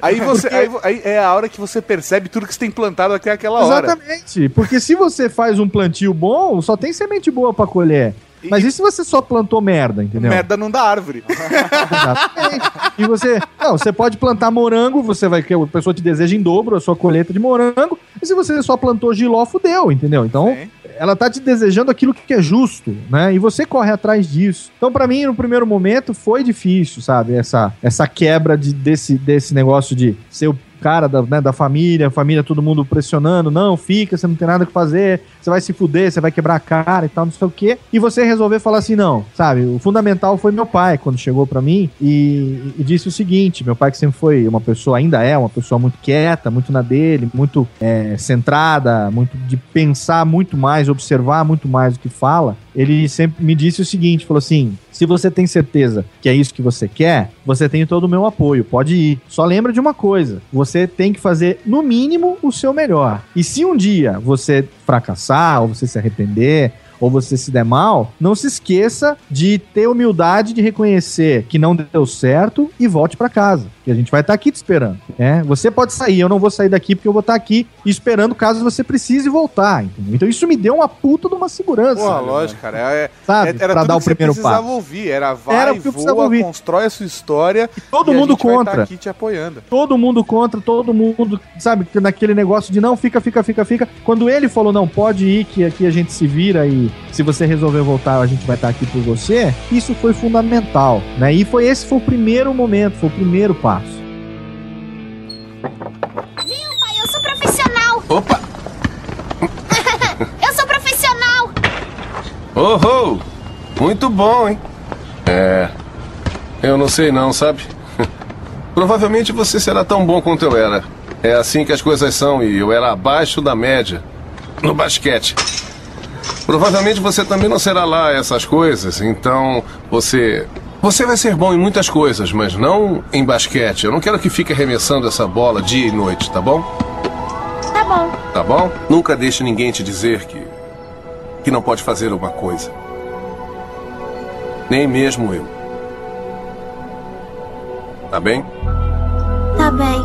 [SPEAKER 1] Aí você.
[SPEAKER 3] Porque-
[SPEAKER 1] Aí, é a hora que você percebe tudo que você tem plantado até aquela hora.
[SPEAKER 3] Exatamente. Porque se você faz um plantio bom, só tem semente boa pra colher. Mas e se você só plantou merda, entendeu?
[SPEAKER 1] Merda não dá árvore.
[SPEAKER 3] Exatamente. E você. Não, você pode plantar morango, você vai que a pessoa te deseja em dobro a sua colheita de morango. E se você só plantou giló, fudeu, entendeu? Então,
[SPEAKER 1] Sim.
[SPEAKER 3] ela tá te desejando aquilo que é justo, né? E você corre atrás disso. Então, para mim, no primeiro momento, foi difícil, sabe? Essa, essa quebra de, desse, desse negócio de ser o cara da, né, da família, família, todo mundo pressionando, não, fica, você não tem nada que fazer, você vai se fuder, você vai quebrar a cara e tal, não sei o quê. E você resolver falar assim, não, sabe? O fundamental foi meu pai, quando chegou para mim e, e, disse o seguinte: meu pai, que sempre foi uma pessoa, ainda é uma pessoa muito quieta, muito na dele, muito é, centrada, muito de pensar muito mais, observar muito mais o que fala, ele sempre me disse o seguinte: falou assim, se você tem certeza que é isso que você quer, você tem todo o meu apoio, pode ir. Só lembra de uma coisa: você tem que fazer, no mínimo, o seu melhor. E se um dia você fracassar, ou você se arrepender, ou você se der mal, não se esqueça de ter humildade de reconhecer que não deu certo e volte para casa. Que a gente vai estar tá aqui te esperando. É, você pode sair, eu não vou sair daqui porque eu vou estar tá aqui esperando caso você precise voltar. Entendeu? Então isso me deu uma puta de uma segurança. Pô,
[SPEAKER 1] lógico, cara. É,
[SPEAKER 3] Sabe? É, era pra dar o primeiro passo. precisava
[SPEAKER 1] ouvir. Era vai, era voa, ouvir. constrói a sua história.
[SPEAKER 3] E todo e mundo tá contra. Tá
[SPEAKER 1] aqui te apoiando.
[SPEAKER 3] Todo mundo contra, todo mundo, sabe, naquele negócio de não, fica, fica, fica, fica. Quando ele falou, não, pode ir, que aqui a gente se vira e se você resolver voltar, a gente vai estar aqui por você. Isso foi fundamental, né? E foi esse foi o primeiro momento, foi o primeiro passo.
[SPEAKER 8] Viu, pai? Eu sou profissional.
[SPEAKER 9] Opa!
[SPEAKER 8] eu sou profissional.
[SPEAKER 9] Oh, oh! Muito bom, hein? É. Eu não sei não, sabe? Provavelmente você será tão bom quanto eu era. É assim que as coisas são e eu era abaixo da média no basquete. Provavelmente você também não será lá essas coisas, então você. Você vai ser bom em muitas coisas, mas não em basquete. Eu não quero que fique arremessando essa bola dia e noite, tá bom?
[SPEAKER 8] Tá bom.
[SPEAKER 9] Tá bom? Nunca deixe ninguém te dizer que. que não pode fazer uma coisa. Nem mesmo eu. Tá bem?
[SPEAKER 8] Tá bem.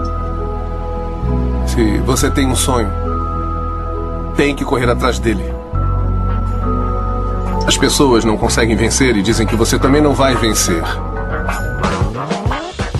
[SPEAKER 9] Se você tem um sonho, tem que correr atrás dele. As pessoas não conseguem vencer e dizem que você também não vai vencer.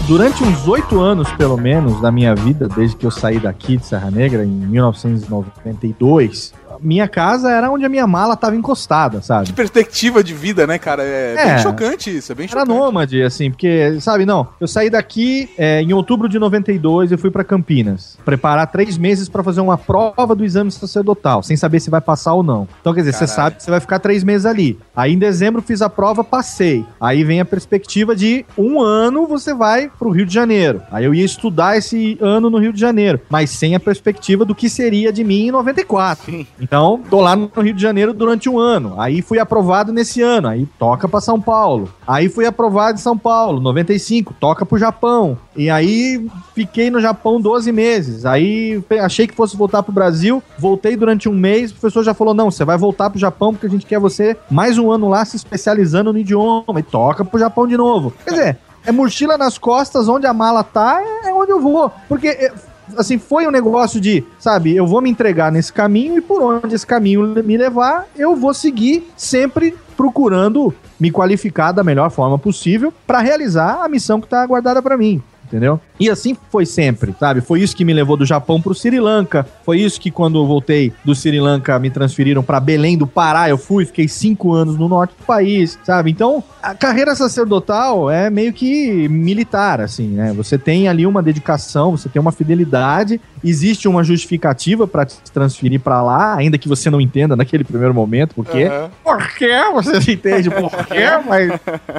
[SPEAKER 3] Durante uns oito anos, pelo menos, da minha vida, desde que eu saí daqui de Serra Negra, em 1992, minha casa era onde a minha mala tava encostada, sabe?
[SPEAKER 1] Que perspectiva de vida, né, cara? É, é bem chocante isso, é bem chocante.
[SPEAKER 3] Era nômade, assim, porque, sabe, não, eu saí daqui é, em outubro de 92 e fui para Campinas, preparar três meses para fazer uma prova do exame sacerdotal, sem saber se vai passar ou não. Então, quer dizer, você sabe que você vai ficar três meses ali. Aí em dezembro fiz a prova, passei. Aí vem a perspectiva de um ano você vai pro Rio de Janeiro. Aí eu ia estudar esse ano no Rio de Janeiro, mas sem a perspectiva do que seria de mim em 94. Sim. Então, tô lá no Rio de Janeiro durante um ano. Aí fui aprovado nesse ano. Aí toca para São Paulo. Aí fui aprovado em São Paulo, 95, toca pro Japão. E aí fiquei no Japão 12 meses. Aí achei que fosse voltar pro Brasil, voltei durante um mês. O professor já falou: não, você vai voltar pro Japão porque a gente quer você mais um ano lá se especializando no idioma. E toca pro Japão de novo. Quer dizer, é mochila nas costas, onde a mala tá, é onde eu vou. Porque é, assim, foi um negócio de, sabe, eu vou me entregar nesse caminho e por onde esse caminho me levar, eu vou seguir sempre procurando me qualificar da melhor forma possível para realizar a missão que está aguardada para mim entendeu? E assim foi sempre, sabe? Foi isso que me levou do Japão pro Sri Lanka. Foi isso que quando eu voltei do Sri Lanka me transferiram para Belém do Pará. Eu fui, fiquei cinco anos no norte do país, sabe? Então a carreira sacerdotal é meio que militar, assim, né? Você tem ali uma dedicação, você tem uma fidelidade, existe uma justificativa para te transferir para lá, ainda que você não entenda naquele primeiro momento por quê. Uhum. Por quê? Você entende por quê, mas,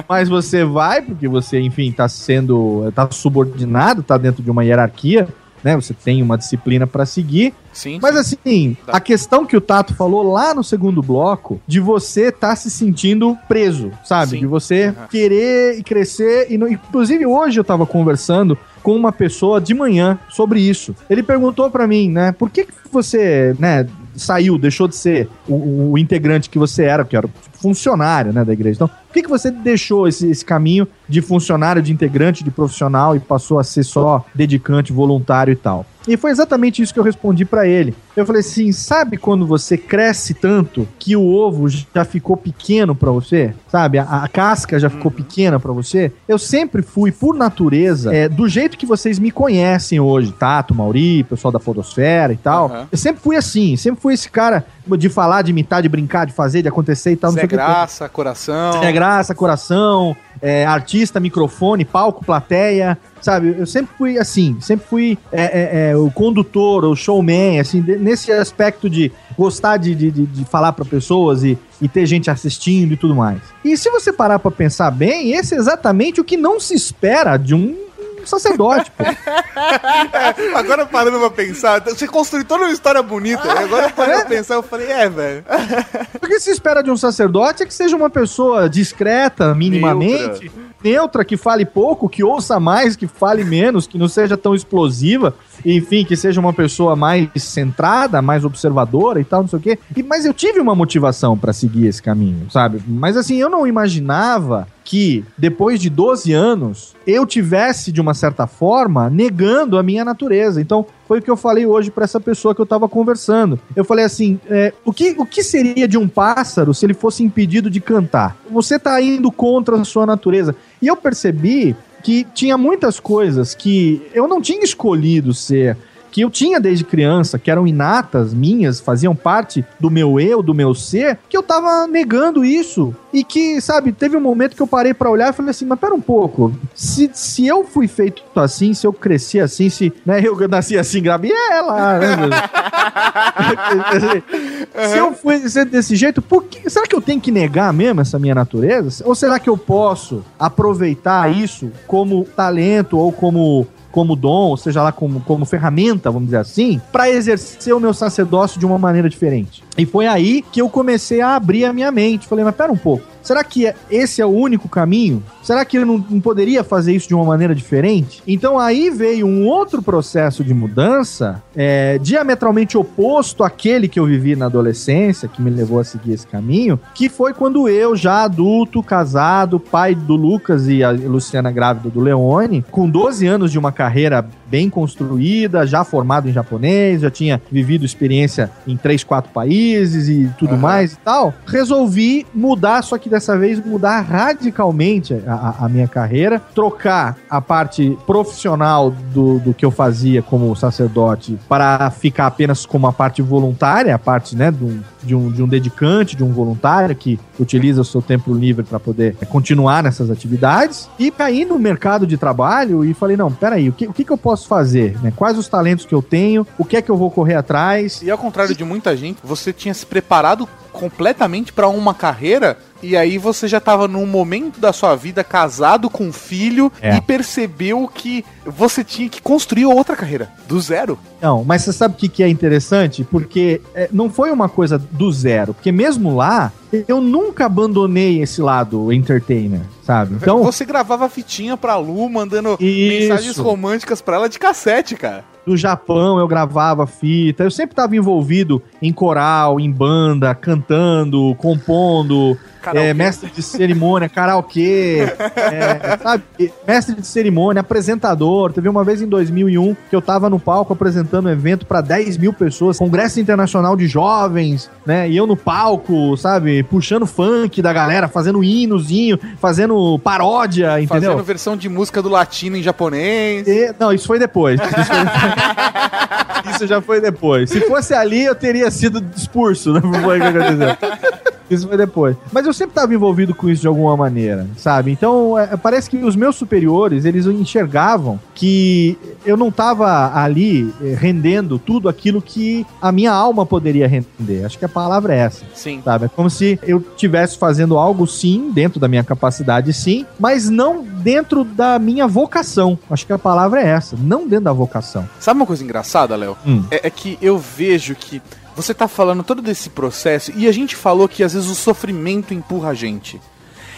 [SPEAKER 3] mas você vai, porque você, enfim, tá sendo. tá subordinado, tá dentro de uma hierarquia né? Você tem uma disciplina para seguir. Sim, Mas sim. assim, tá. a questão que o Tato falou lá no segundo bloco, de você estar tá se sentindo preso, sabe? Sim. De você uhum. querer e crescer. E. Inclusive, hoje eu tava conversando com uma pessoa de manhã sobre isso. Ele perguntou para mim, né? Por que, que você, né, saiu, deixou de ser o, o integrante que você era, que era funcionário, né, da igreja. Então, por que, que você deixou esse, esse caminho de funcionário, de integrante, de profissional e passou a ser só dedicante, voluntário e tal? E foi exatamente isso que eu respondi pra ele. Eu falei assim: sabe quando você cresce tanto que o ovo já ficou pequeno pra você? Sabe? A, a casca já ficou pequena pra você? Eu sempre fui, por natureza, é, do jeito que vocês me conhecem hoje, Tato, Mauri, pessoal da Podosfera e tal.
[SPEAKER 1] Aham.
[SPEAKER 3] Eu sempre fui assim, sempre fui esse cara de falar, de imitar, de brincar, de fazer, de acontecer e tal.
[SPEAKER 1] Zé Graça, coração.
[SPEAKER 3] É graça, coração, é, artista, microfone, palco, plateia, sabe? Eu sempre fui assim, sempre fui é, é, é, o condutor, o showman, assim, nesse aspecto de gostar de, de, de- de falar para pessoas e, e ter gente assistindo e tudo mais. E se você parar para pensar bem, esse é exatamente o que não se espera de um sacerdote, pô.
[SPEAKER 1] Agora parando pra pensar, você construiu toda uma história bonita. e agora parando pra pensar, eu falei, é, velho.
[SPEAKER 3] O que se espera de um sacerdote é que seja uma pessoa discreta, minimamente, neutra, que fale pouco, que ouça mais, que fale menos, que não seja tão explosiva, enfim, que seja uma pessoa mais centrada, mais observadora e tal, não sei o quê. E, mas eu tive uma motivação pra seguir esse caminho, sabe? Mas assim, eu não imaginava que depois de 12 anos eu tivesse de uma certa forma negando a minha natureza. Então, foi o que eu falei hoje pra essa pessoa que eu tava conversando. Eu falei assim: é, o, que, o que seria de um pássaro se ele fosse impedido de cantar? Você tá indo contra a sua natureza. E eu percebi que tinha muitas coisas que eu não tinha escolhido ser. Que eu tinha desde criança, que eram inatas minhas, faziam parte do meu eu, do meu ser, que eu tava negando isso. E que, sabe, teve um momento que eu parei pra olhar e falei assim: mas pera um pouco, se, se eu fui feito assim, se eu cresci assim, se né, eu nasci assim, Gabi, é ela, né? Se eu fui desse jeito, por que, será que eu tenho que negar mesmo essa minha natureza? Ou será que eu posso aproveitar isso como talento ou como como dom, ou seja lá como, como ferramenta, vamos dizer assim, para exercer o meu sacerdócio de uma maneira diferente. E foi aí que eu comecei a abrir a minha mente. Falei, mas pera um pouco, será que é- esse é o único caminho? Será que eu não, não poderia fazer isso de uma maneira diferente? Então aí veio um outro processo de mudança, é, diametralmente oposto àquele que eu vivi na adolescência, que me levou a seguir esse caminho, que foi quando eu, já adulto, casado, pai do Lucas e a Luciana grávida do Leone, com 12 anos de uma carreira bem construída, já formado em japonês, já tinha vivido experiência em três, quatro países e tudo mais e tal, resolvi mudar, só que dessa vez mudar radicalmente a, a- minha carreira, trocar a parte profissional do, do que eu fazia como sacerdote para ficar apenas como a parte voluntária, a parte né, de, um, de, um, de um dedicante, de um voluntário que utiliza o seu tempo livre para poder continuar nessas atividades e caí no mercado de trabalho e falei, não, peraí, o que, o que, que eu posso fazer? né? Quais os talentos que eu tenho? O que é que eu vou correr atrás?
[SPEAKER 1] E ao contrário de muita gente, você tinha se preparado completamente pra uma carreira e aí você já tava num momento da sua vida casado com um filho
[SPEAKER 3] É.
[SPEAKER 1] e percebeu que você tinha que construir outra carreira do zero.
[SPEAKER 3] Não, mas você sabe o que, que é interessante? Porque é, não foi uma coisa do zero. Porque mesmo lá, eu nunca abandonei esse lado entertainer, sabe? Então,
[SPEAKER 1] Você gravava fitinha pra Lu, mandando
[SPEAKER 3] Isso.
[SPEAKER 1] mensagens românticas pra ela de cassete, cara.
[SPEAKER 3] do Japão eu gravava fita. Eu sempre estava envolvido em coral, em banda, cantando, compondo. É, mestre de cerimônia, karaokê, é, sabe? Mestre de cerimônia, apresentador. Teve uma vez em 2001 que eu tava no palco apresentando um evento para 10 mil pessoas, Congresso Internacional de Jovens, né? E eu no palco, sabe? Puxando funk da galera, fazendo hinozinho, fazendo paródia, entendeu?
[SPEAKER 1] Fazendo versão de música do latino em japonês.
[SPEAKER 3] E- não, isso foi depois. Isso, foi- Isso já foi depois. Se fosse ali, eu teria sido expulso, né? Foi o que aconteceu. Isso foi depois. Mas eu sempre estava envolvido com isso de alguma maneira, sabe? Então, é, parece que os meus superiores, eles enxergavam que eu não estava ali eh, rendendo tudo aquilo que a minha alma poderia render. Acho que a palavra é essa
[SPEAKER 1] Sim.
[SPEAKER 3] sabe? É como se eu estivesse fazendo algo, sim, dentro da minha capacidade, sim, mas não dentro da minha vocação. Acho que a palavra é essa, não dentro da vocação.
[SPEAKER 1] Sabe uma coisa engraçada, Léo?
[SPEAKER 3] Hum.
[SPEAKER 1] É, é que eu vejo que você tá falando todo desse processo e a gente falou que às vezes o sofrimento empurra a gente.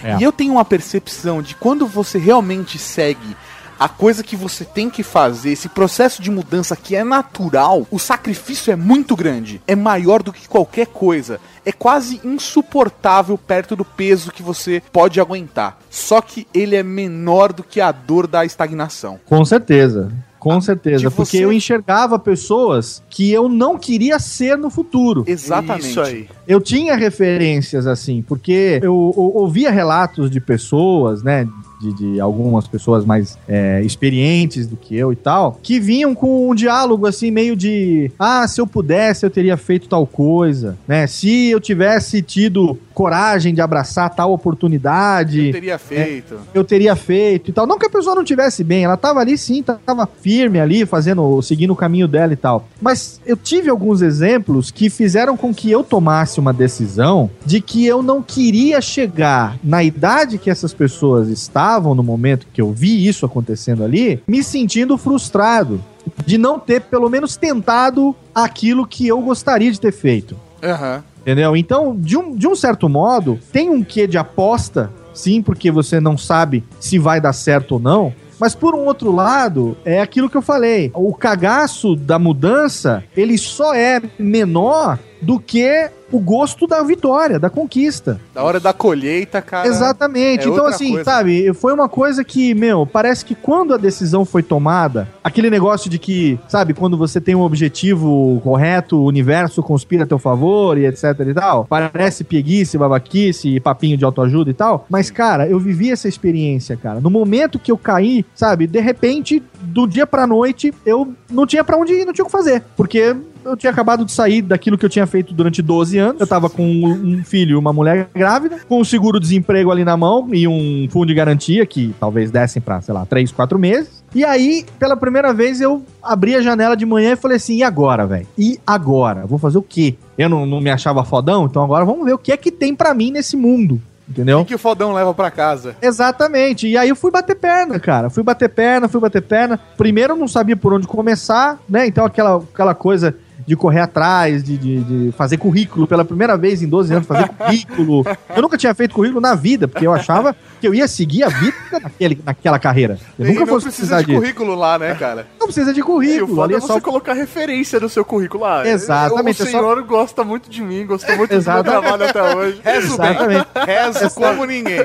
[SPEAKER 3] É.
[SPEAKER 1] E eu tenho uma percepção de quando você realmente segue a coisa que você tem que fazer, esse processo de mudança que é natural, o sacrifício é muito grande. É maior do que qualquer coisa. É quase insuportável perto do peso que você pode aguentar. Só que ele é menor do que a dor da estagnação.
[SPEAKER 3] Com certeza. Com certeza,
[SPEAKER 1] de
[SPEAKER 3] porque
[SPEAKER 1] você-
[SPEAKER 3] eu enxergava pessoas que eu não queria ser no futuro.
[SPEAKER 1] Exatamente.
[SPEAKER 2] Isso aí.
[SPEAKER 3] Eu tinha referências assim, porque eu, eu ouvia relatos de pessoas, né? De, de algumas pessoas mais é, experientes do que eu e tal, que vinham com um diálogo assim, meio de ah, se eu pudesse, eu teria feito tal coisa, né? Se eu tivesse tido coragem de abraçar tal oportunidade
[SPEAKER 1] Eu teria feito.
[SPEAKER 3] eu teria feito e tal. Não que a pessoa não tivesse bem, ela tava ali sim, tava firme ali, fazendo, seguindo o caminho dela e tal. Mas eu tive alguns exemplos que fizeram com que eu tomasse uma decisão de que eu não queria chegar na idade que essas pessoas estavam no momento que eu vi isso acontecendo ali, me sentindo frustrado de não ter pelo menos tentado aquilo que eu gostaria de ter feito.
[SPEAKER 1] Aham.
[SPEAKER 3] Entendeu? Então, de um, de um certo modo, tem um quê de aposta, sim, porque você não sabe se vai dar certo ou não. Mas por um outro lado, é aquilo que eu falei. O cagaço da mudança, ele só é menor do que o gosto da vitória, da conquista.
[SPEAKER 1] Da hora da colheita, cara.
[SPEAKER 3] Exatamente.
[SPEAKER 1] é
[SPEAKER 3] então, assim,
[SPEAKER 1] coisa.
[SPEAKER 3] sabe, foi uma coisa que, meu, parece que quando a decisão foi tomada, aquele negócio de que, sabe, quando você tem um objetivo correto, o universo conspira a teu favor e etc e tal, parece pieguice, babaquice, papinho de autoajuda e tal, mas, cara, eu vivi essa experiência, cara. No momento que eu caí, sabe, de repente, do dia pra noite, eu não tinha pra onde ir, não tinha o que fazer, porque eu tinha acabado de sair daquilo que eu tinha feito durante 12 anos. Eu tava com um filho e uma mulher grávida, com um seguro-desemprego ali na mão e um fundo de garantia que talvez dessem pra, sei lá, 3, 4 meses. E aí, pela primeira vez, eu abri a janela de manhã e falei assim: e agora, velho? E agora? Vou fazer o quê? Eu não, não me achava fodão, então agora vamos ver o que é que tem pra mim nesse mundo. Entendeu?
[SPEAKER 1] O que o fodão leva pra casa?
[SPEAKER 3] Exatamente. E aí eu fui bater perna, cara. Fui bater perna, fui bater perna. Primeiro eu não sabia por onde começar, né? Então aquela, aquela coisa de correr atrás, de, de, de fazer currículo pela primeira vez em 12 anos, fazer currículo. Eu nunca tinha feito currículo na vida, porque eu achava que eu ia seguir a vida naquele, naquela carreira. Eu
[SPEAKER 1] E
[SPEAKER 3] nunca
[SPEAKER 1] não
[SPEAKER 3] fosse
[SPEAKER 1] precisa
[SPEAKER 3] precisar
[SPEAKER 1] de currículo lá, né, cara?
[SPEAKER 3] Não precisa de
[SPEAKER 2] E o
[SPEAKER 3] currículo. Ali
[SPEAKER 2] é
[SPEAKER 3] é
[SPEAKER 2] você
[SPEAKER 3] só
[SPEAKER 2] colocar referência no seu currículo lá.
[SPEAKER 3] Exatamente,
[SPEAKER 2] O
[SPEAKER 3] é só-
[SPEAKER 2] senhor gosta muito de mim, gostou muito do meu
[SPEAKER 3] Exatamente.
[SPEAKER 2] trabalho até hoje.
[SPEAKER 1] Rezo
[SPEAKER 3] Exatamente.
[SPEAKER 1] bem. Rezo como ninguém.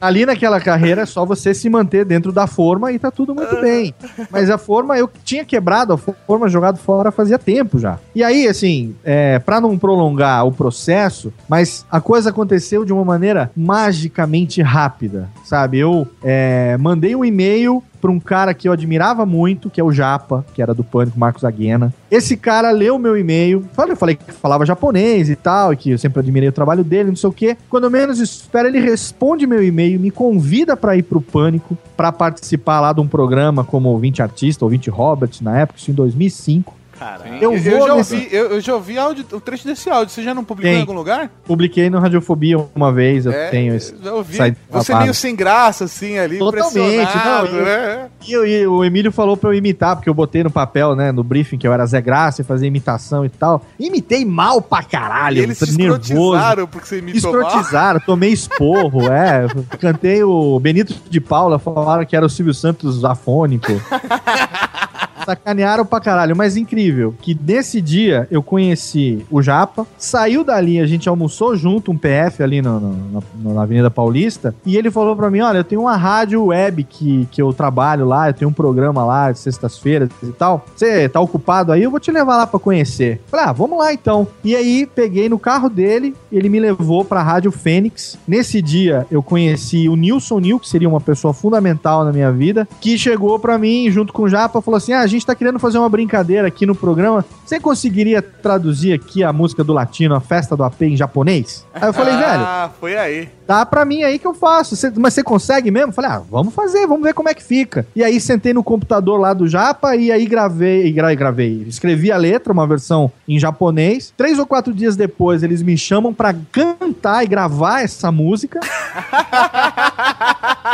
[SPEAKER 3] Ali naquela carreira é só você se manter dentro da forma e tá tudo muito bem. Mas a forma, eu tinha quebrado a forma, jogado fora fazia tempo já. E aí, assim, é, para não prolongar o processo, mas a coisa aconteceu de uma maneira magicamente rápida, sabe? Eu é, mandei um e-mail pra um cara que eu admirava muito, que é o Japa, que era do Pânico, Marcos Aguena. Esse cara leu meu e-mail, eu falei que falava japonês e tal, e que eu sempre admirei o trabalho dele, não sei o quê. Quando menos espero, ele responde meu e-mail, me convida pra ir pro Pânico, pra participar lá de um programa como ouvinte artista, ouvinte Robert, na época, isso em 2005. Eu
[SPEAKER 1] Eu,
[SPEAKER 3] vou
[SPEAKER 1] já
[SPEAKER 3] nesse-
[SPEAKER 1] ouvi, eu, eu já ouvi áudio, o trecho desse áudio. Você já não publicou
[SPEAKER 3] Tem.
[SPEAKER 1] em algum lugar?
[SPEAKER 3] Publiquei no Radiofobia uma vez, eu
[SPEAKER 1] É,
[SPEAKER 3] tenho esse.
[SPEAKER 1] Já ouvi. Você meio sem graça, assim, ali,
[SPEAKER 3] Totalmente, não, eu-
[SPEAKER 1] né?
[SPEAKER 3] E, eu- e o Emílio falou pra eu imitar, porque eu botei no papel, né, no briefing, que eu era Zé Graça e fazia imitação e tal. Imitei mal pra caralho,
[SPEAKER 1] E eles se
[SPEAKER 3] nervoso.
[SPEAKER 1] escrotizaram porque você imitou mal.
[SPEAKER 3] Escrotizaram, tomei esporro, é. Cantei o Benito de Paula, falaram que era o Silvio Santos afônico. Sacanearam pra caralho, mas incrível que nesse dia eu conheci o Japa, saiu dali, a gente almoçou junto, um PF ali no- no- na, na Avenida Paulista, e ele falou pra mim: Olha, eu tenho uma rádio web que, que eu trabalho lá, eu tenho um programa lá de sextas-feiras e tal. Você tá ocupado aí? Eu vou te levar lá pra conhecer. Falei, ah, vamos lá então. E aí peguei no carro dele, ele me levou pra Rádio Fênix. Nesse dia eu conheci o Nilson Nil, que seria uma pessoa fundamental na minha vida, que chegou pra mim junto com o Japa, falou assim: "Ah, a gente tá querendo fazer uma brincadeira aqui no programa. Você conseguiria traduzir aqui a música do latino, a festa do AP em japonês?" Aí eu falei: "Velho,
[SPEAKER 1] Ah, foi aí.
[SPEAKER 3] Dá pra mim aí que eu faço. Mas você consegue mesmo? Falei, ah, vamos fazer, vamos ver como é que fica. E aí sentei no computador lá do Japa e aí gravei, e gra- gravei, escrevi a letra, uma versão em japonês. Três ou quatro dias depois eles me chamam pra cantar e gravar essa música.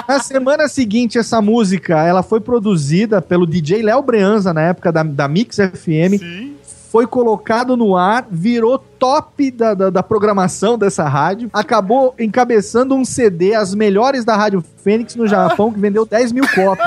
[SPEAKER 3] Na semana seguinte, essa música, ela foi produzida pelo DJ Léo Breanza, na época da, da Mix FM. Foi colocado no ar, virou top da, da, da programação dessa rádio. Acabou encabeçando um CD, as melhores da Rádio Fênix no Japão, que vendeu 10 mil cópias.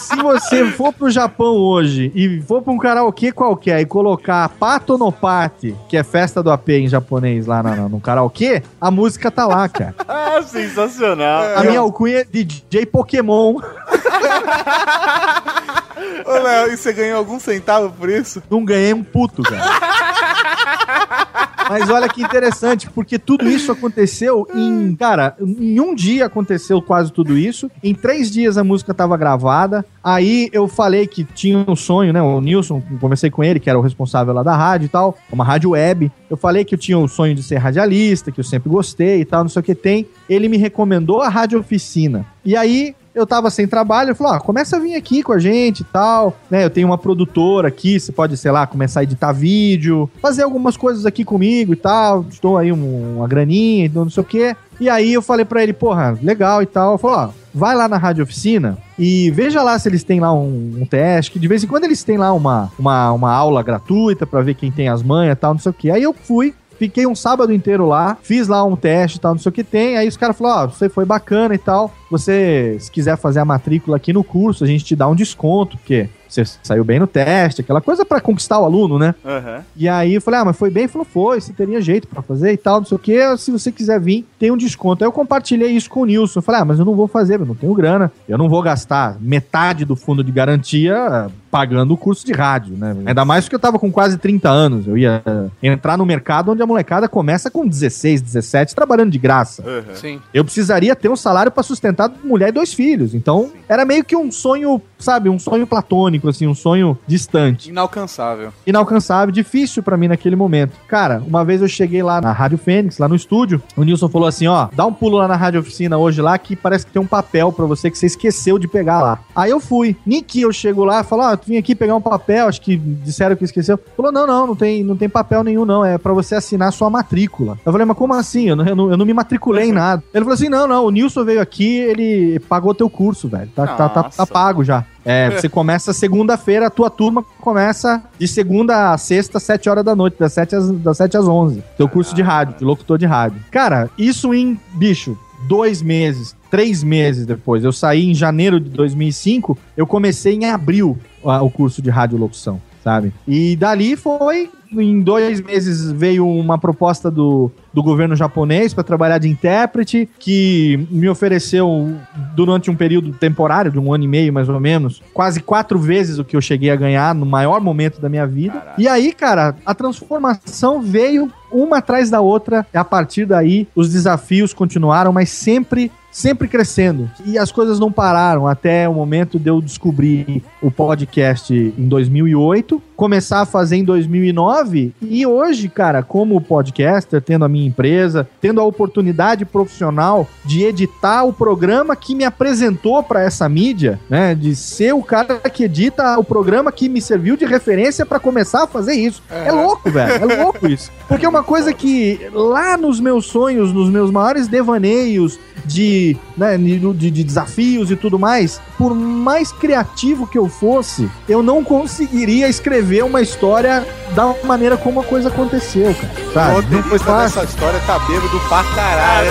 [SPEAKER 3] se você for pro Japão hoje e for pra um karaokê qualquer e colocar Pato no Party, que é festa do AP em japonês lá no, no karaokê, a música tá lá, cara.
[SPEAKER 2] Ah, sensacional.
[SPEAKER 3] A minha alcunha é DJ Pokémon.
[SPEAKER 1] Ô, Léo, e você ganhou algum centavo por isso?
[SPEAKER 3] Não ganhei um puto, cara. Mas olha que interessante, porque tudo isso aconteceu em. Cara, em um dia aconteceu quase tudo isso. Em três dias a música tava gravada. Aí eu falei que tinha um sonho, né? O Nilson, conversei com ele, que era o responsável lá da rádio e tal, uma rádio web. Eu falei que eu tinha o sonho de ser radialista, que eu sempre gostei e tal, não sei o que tem. Ele me recomendou a Rádio Oficina. E aí eu tava sem trabalho, ele falou, ó, começa a vir aqui com a gente e tal, né, eu tenho uma produtora aqui, você pode, sei lá, começar a editar vídeo, fazer algumas coisas aqui comigo e tal, estou aí um- uma graninha, então não sei o quê. E aí eu falei pra ele, porra, legal e tal, falei, ó, vai lá na rádio oficina e veja lá se eles têm lá um, um teste, que de vez em quando eles têm lá uma, uma, uma aula gratuita pra ver quem tem as manhas e tal, não sei o quê. Aí eu fui, Fiquei um sábado inteiro lá, fiz lá um teste e tal, não sei o que tem. Aí os caras falaram: Ó, você foi bacana e tal. Você, se quiser fazer a matrícula aqui no curso, a gente te dá um desconto, porque você saiu bem no teste, aquela coisa pra conquistar o aluno, né?
[SPEAKER 2] Aham.
[SPEAKER 3] E aí eu falei, ah, mas foi bem? Ele falou, foi, você teria jeito pra fazer e tal, não sei o que. Se você quiser vir, tem um desconto. Aí eu compartilhei isso com o Nilson. Eu falei, ah, mas eu não vou fazer, eu não tenho grana. Eu não vou gastar metade do fundo de garantia ah, pagando o curso de rádio, né? Ainda mais porque eu tava com quase 30 anos. Eu ia ah, entrar no mercado onde a molecada começa com 16, 17, trabalhando de graça.
[SPEAKER 1] Sim.
[SPEAKER 3] Eu precisaria ter um salário pra sustentar mulher e dois filhos. Então, era meio que um sonho, sabe, um sonho platônico, assim, um sonho distante
[SPEAKER 1] Inalcançável.
[SPEAKER 3] inalcançável, difícil pra mim naquele momento. Cara, uma vez eu cheguei lá na Rádio Fênix, lá no estúdio, o Nilson falou assim, ó, dá um pulo lá na Rádio Oficina hoje lá que parece que tem um papel pra você que você esqueceu de pegar lá. Aí eu fui. Niki, eu chego lá e falo, ó, tu vim aqui pegar um papel, acho que disseram que esqueceu. Falou, não, não, não tem, não tem papel nenhum não, é pra você assinar sua matrícula. Eu falei, mas como assim? Eu não, eu não, eu não me matriculei em nada. Ele falou assim, não, não, o Nilson veio aqui, ele pagou teu curso, velho. Tá, tá, tá, tá pago já. É, você começa segunda-feira, a tua turma começa de segunda a sexta, 7 horas da noite, das 7 às, das 7 às 11. Teu curso de rádio, de locutor de rádio. Cara, isso em, bicho, dois meses, três meses depois. Eu saí em janeiro de 2005, eu comecei em abril o curso de radiolocução, sabe? E dali foi. Em dois meses veio uma proposta do, do governo japonês para trabalhar de intérprete, que me ofereceu durante um período temporário, de um ano e meio mais ou menos, quase quatro vezes o que eu cheguei a ganhar no maior momento da minha vida. E aí, cara, a transformação veio uma atrás da outra, e a partir daí os desafios continuaram, mas sempre sempre crescendo. E as coisas não pararam até o momento de eu descobrir o podcast em 2008, começar a fazer em 2009 e hoje, cara, como podcaster, tendo a minha empresa, tendo a oportunidade profissional de editar o programa que me apresentou para essa mídia, né, de ser o cara que edita o programa que me serviu de referência para começar a fazer isso. É louco, velho, é louco isso. Porque é uma coisa que lá nos meus sonhos, nos meus maiores devaneios de, né, de, de desafios e tudo mais, por mais criativo que eu fosse, eu não conseguiria escrever uma história da maneira como a coisa aconteceu, cara. Sabe?
[SPEAKER 1] Ontem, depois dessa história, tá bêbado pra caralho.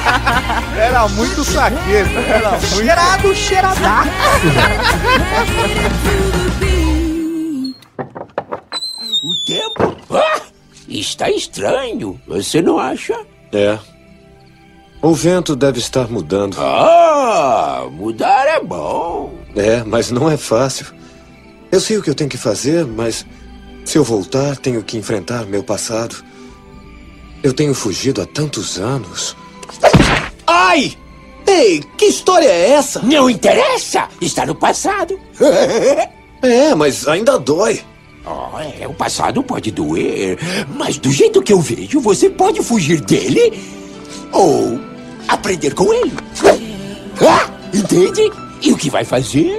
[SPEAKER 1] Era muito saqueiro. Era muito...
[SPEAKER 3] Cheirado, cheiradaço.
[SPEAKER 10] O tempo? Ah, está estranho, você não acha?
[SPEAKER 11] É. O vento deve estar mudando.
[SPEAKER 10] Ah, mudar é bom.
[SPEAKER 11] É, mas não é fácil. Eu sei o que eu tenho que fazer, mas se eu voltar, tenho que enfrentar meu passado. Eu tenho fugido há tantos anos.
[SPEAKER 5] Ai! Ei, que história é essa?
[SPEAKER 10] Não interessa, está no passado.
[SPEAKER 11] É, mas ainda dói.
[SPEAKER 10] Oh, é, o passado pode doer, mas do jeito que eu vejo, você pode fugir dele ou aprender com ele. Ah, entende? E o que vai fazer?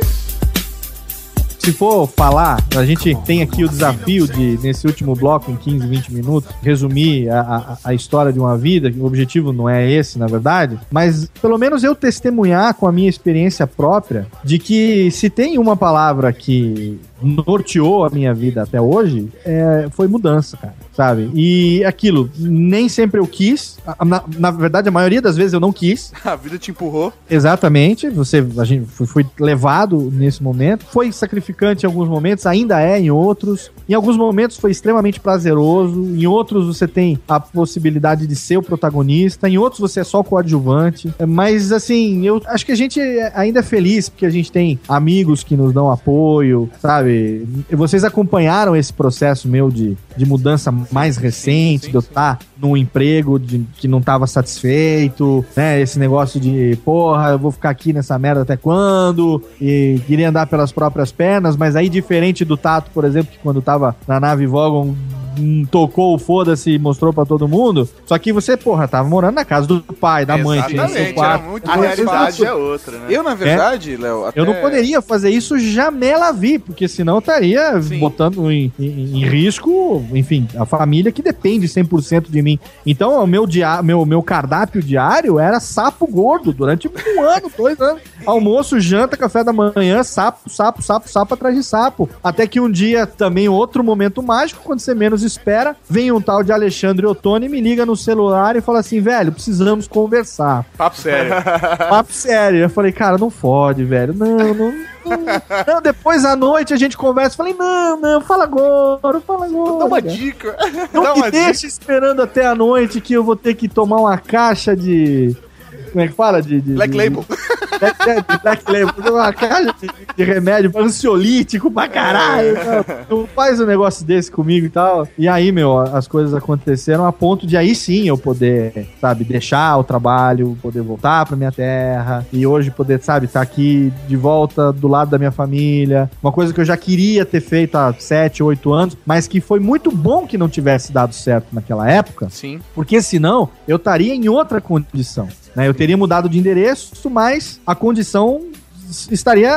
[SPEAKER 3] Se for falar, a gente tem aqui o desafio de, nesse último bloco, em 15, 20 minutos, resumir a, a, a história de uma vida. O objetivo não é esse, na verdade, mas pelo menos eu testemunhar com a minha experiência própria de que se tem uma palavra que norteou a minha vida até hoje é, foi mudança, cara, sabe? E aquilo, nem sempre eu quis, na, na verdade, a maioria das vezes eu não quis,
[SPEAKER 1] A vida te empurrou.
[SPEAKER 3] Exatamente, você a gente foi, levado nesse momento, foi sacrificante em alguns momentos, ainda é em outros. Em alguns momentos foi extremamente prazeroso, em outros você tem a possibilidade de ser o protagonista, em outros você é só o coadjuvante. Mas assim, eu acho que a gente ainda é feliz porque a gente tem amigos que nos dão apoio, sabe? Vocês acompanharam esse processo meu de, de mudança mais recente, de eu estar num emprego de, que não estava satisfeito, né? Esse negócio de, porra, eu vou ficar aqui nessa merda até quando? E queria andar pelas próprias pernas, mas aí, diferente do Tato, por exemplo, que quando tava na nave Vogon, tocou o foda-se e mostrou pra todo mundo. Só que você, porra, tava morando na casa do pai, da mãe, tinha seu
[SPEAKER 1] Exatamente,
[SPEAKER 3] quarto.
[SPEAKER 1] era muito
[SPEAKER 2] A realidade
[SPEAKER 1] fácil.
[SPEAKER 2] é outra, né?
[SPEAKER 1] Eu, na verdade, Léo, até...
[SPEAKER 3] Eu não poderia fazer isso jamais la vi, porque senão eu estaria
[SPEAKER 1] Sim.
[SPEAKER 3] botando em, em- em risco, enfim, a família que depende 100% de mim. Então, o meu, dia, meu, meu cardápio diário era sapo gordo durante um ano, dois anos. Almoço, janta, café da manhã, sapo, sapo, sapo, sapo atrás de sapo. Até que um dia, também outro momento mágico, quando você menos espera, vem um tal de Alexandre Ottoni, me liga no celular e fala assim, velho, precisamos conversar.
[SPEAKER 1] Papo sério.
[SPEAKER 3] Papo sério. Eu falei, cara, não fode, velho. Não, não. Não, depois à noite a gente conversa. Falei, não, não, fala agora, fala agora.
[SPEAKER 1] Dá uma dica.
[SPEAKER 3] Não
[SPEAKER 1] Dá
[SPEAKER 3] me
[SPEAKER 1] uma dica.
[SPEAKER 3] deixa esperando até a noite que eu vou ter que tomar uma caixa de. Como é que fala? De, de-
[SPEAKER 1] Black
[SPEAKER 3] de-
[SPEAKER 1] Label.
[SPEAKER 3] É. Uma caixa de, remédio ansiolítico pra caralho. Não, não faz um negócio desse comigo e tal. E aí, meu, as coisas aconteceram a ponto de aí sim eu poder, sabe, deixar o trabalho, poder voltar pra minha terra. E hoje poder, sabe, estar aqui de volta do lado da minha família. Uma coisa que eu já queria ter feito há 7, 8 anos, mas que foi muito bom que não tivesse dado certo naquela época.
[SPEAKER 1] Sim.
[SPEAKER 3] Porque senão eu estaria em outra condição. Né? Eu teria mudado de endereço, mas a condição estaria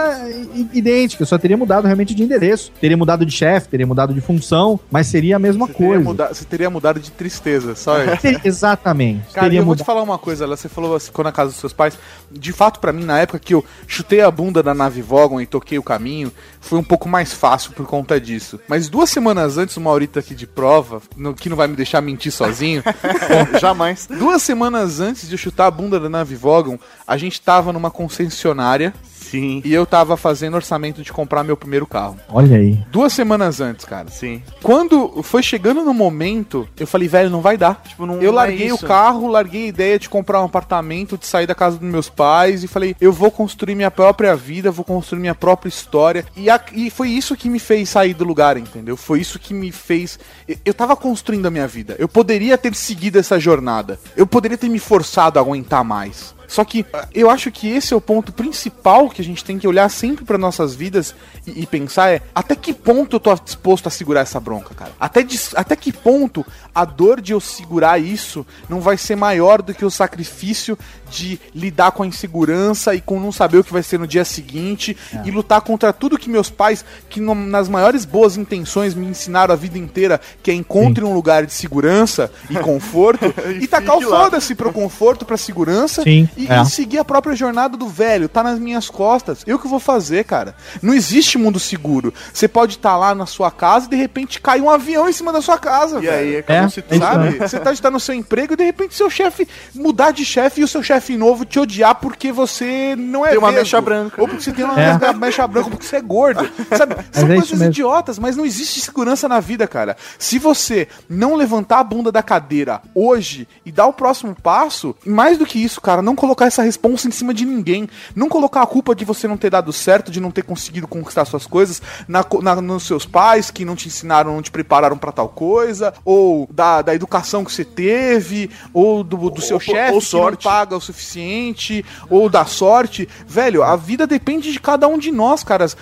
[SPEAKER 3] idêntica. Eu só teria mudado realmente de endereço. Teria mudado de chefe, teria mudado de função, mas seria a mesma
[SPEAKER 1] Você teria,
[SPEAKER 3] coisa.
[SPEAKER 1] mudado, você teria mudado de tristeza, só isso.
[SPEAKER 3] Teria- Exatamente.
[SPEAKER 1] Cara,
[SPEAKER 3] teria
[SPEAKER 1] eu vou te falar uma coisa, você falou assim, ficou na casa dos seus pais. De fato, pra mim, na época que eu chutei a bunda da nave Vogon e toquei o caminho, foi um pouco mais fácil por conta disso. Mas duas semanas antes, o Maurito aqui de prova, no- que não vai me deixar mentir sozinho,
[SPEAKER 2] Jamais.
[SPEAKER 1] duas semanas antes de eu chutar a bunda da nave Vogon, a gente tava numa concessionária
[SPEAKER 2] Sim.
[SPEAKER 1] e eu tava fazendo orçamento de comprar meu primeiro carro.
[SPEAKER 3] Olha aí.
[SPEAKER 1] Duas semanas antes, cara.
[SPEAKER 2] Sim.
[SPEAKER 1] Quando foi chegando no momento, eu falei, velho, não vai dar.
[SPEAKER 2] Tipo, não-
[SPEAKER 1] eu
[SPEAKER 2] não é
[SPEAKER 1] larguei o
[SPEAKER 2] isso.
[SPEAKER 1] carro, larguei a ideia de comprar um apartamento, de sair da casa dos meus pais e falei, eu vou construir minha própria vida, vou construir minha própria história. E, a- e foi isso que me fez sair do lugar, entendeu? Foi isso que me fez. Eu, eu tava construindo a minha vida. Eu poderia ter seguido essa jornada. Eu poderia ter me forçado a aguentar mais. Só que eu acho que esse é o ponto principal que a gente tem que olhar sempre para nossas vidas e, e pensar é até que ponto eu tô disposto a segurar essa bronca, cara? Até, dis- até que ponto a dor de eu segurar isso não vai ser maior do que o sacrifício de lidar com a insegurança e com não saber o que vai ser no dia seguinte e lutar contra tudo que meus pais, que no- nas maiores boas intenções me ensinaram a vida inteira, que é encontre um lugar de segurança e conforto e, tacar o foda-se pro conforto, pra segurança
[SPEAKER 3] Sim,
[SPEAKER 1] e,
[SPEAKER 3] é.
[SPEAKER 1] e seguir a própria jornada do velho. Tá nas minhas costas. Eu que vou fazer, cara. Não existe mundo seguro. Você pode estar lá na sua casa e de repente cai um avião em cima da sua casa,
[SPEAKER 2] E
[SPEAKER 1] velho.
[SPEAKER 2] aí, acabou
[SPEAKER 3] É,
[SPEAKER 2] se
[SPEAKER 3] é isso
[SPEAKER 1] Sabe?
[SPEAKER 3] mesmo.
[SPEAKER 1] Você tá, tá no seu emprego e de repente seu chefe mudar de chefe e o seu chefe novo te odiar porque você não é
[SPEAKER 2] Tem uma
[SPEAKER 1] vesgo.
[SPEAKER 2] mecha branca.
[SPEAKER 1] Ou porque você tem uma
[SPEAKER 3] É.
[SPEAKER 1] mecha branca ou porque você é gordo. Sabe? São
[SPEAKER 3] é
[SPEAKER 1] coisas
[SPEAKER 3] mesmo.
[SPEAKER 1] idiotas, mas não existe segurança na vida, cara. Se você não levantar a bunda da cadeira hoje e dar o próximo passo, mais do que isso, cara, não colocar essa responsa em cima de ninguém. Não colocar a culpa de você não ter dado certo, de não ter conseguido conquistar suas coisas na, na- nos seus pais que não te ensinaram, não te prepararam pra tal coisa, ou da, da educação que você teve, ou do, do seu chefe que não paga o suficiente, ou da sorte. Velho, a vida depende de cada um de nós, caras.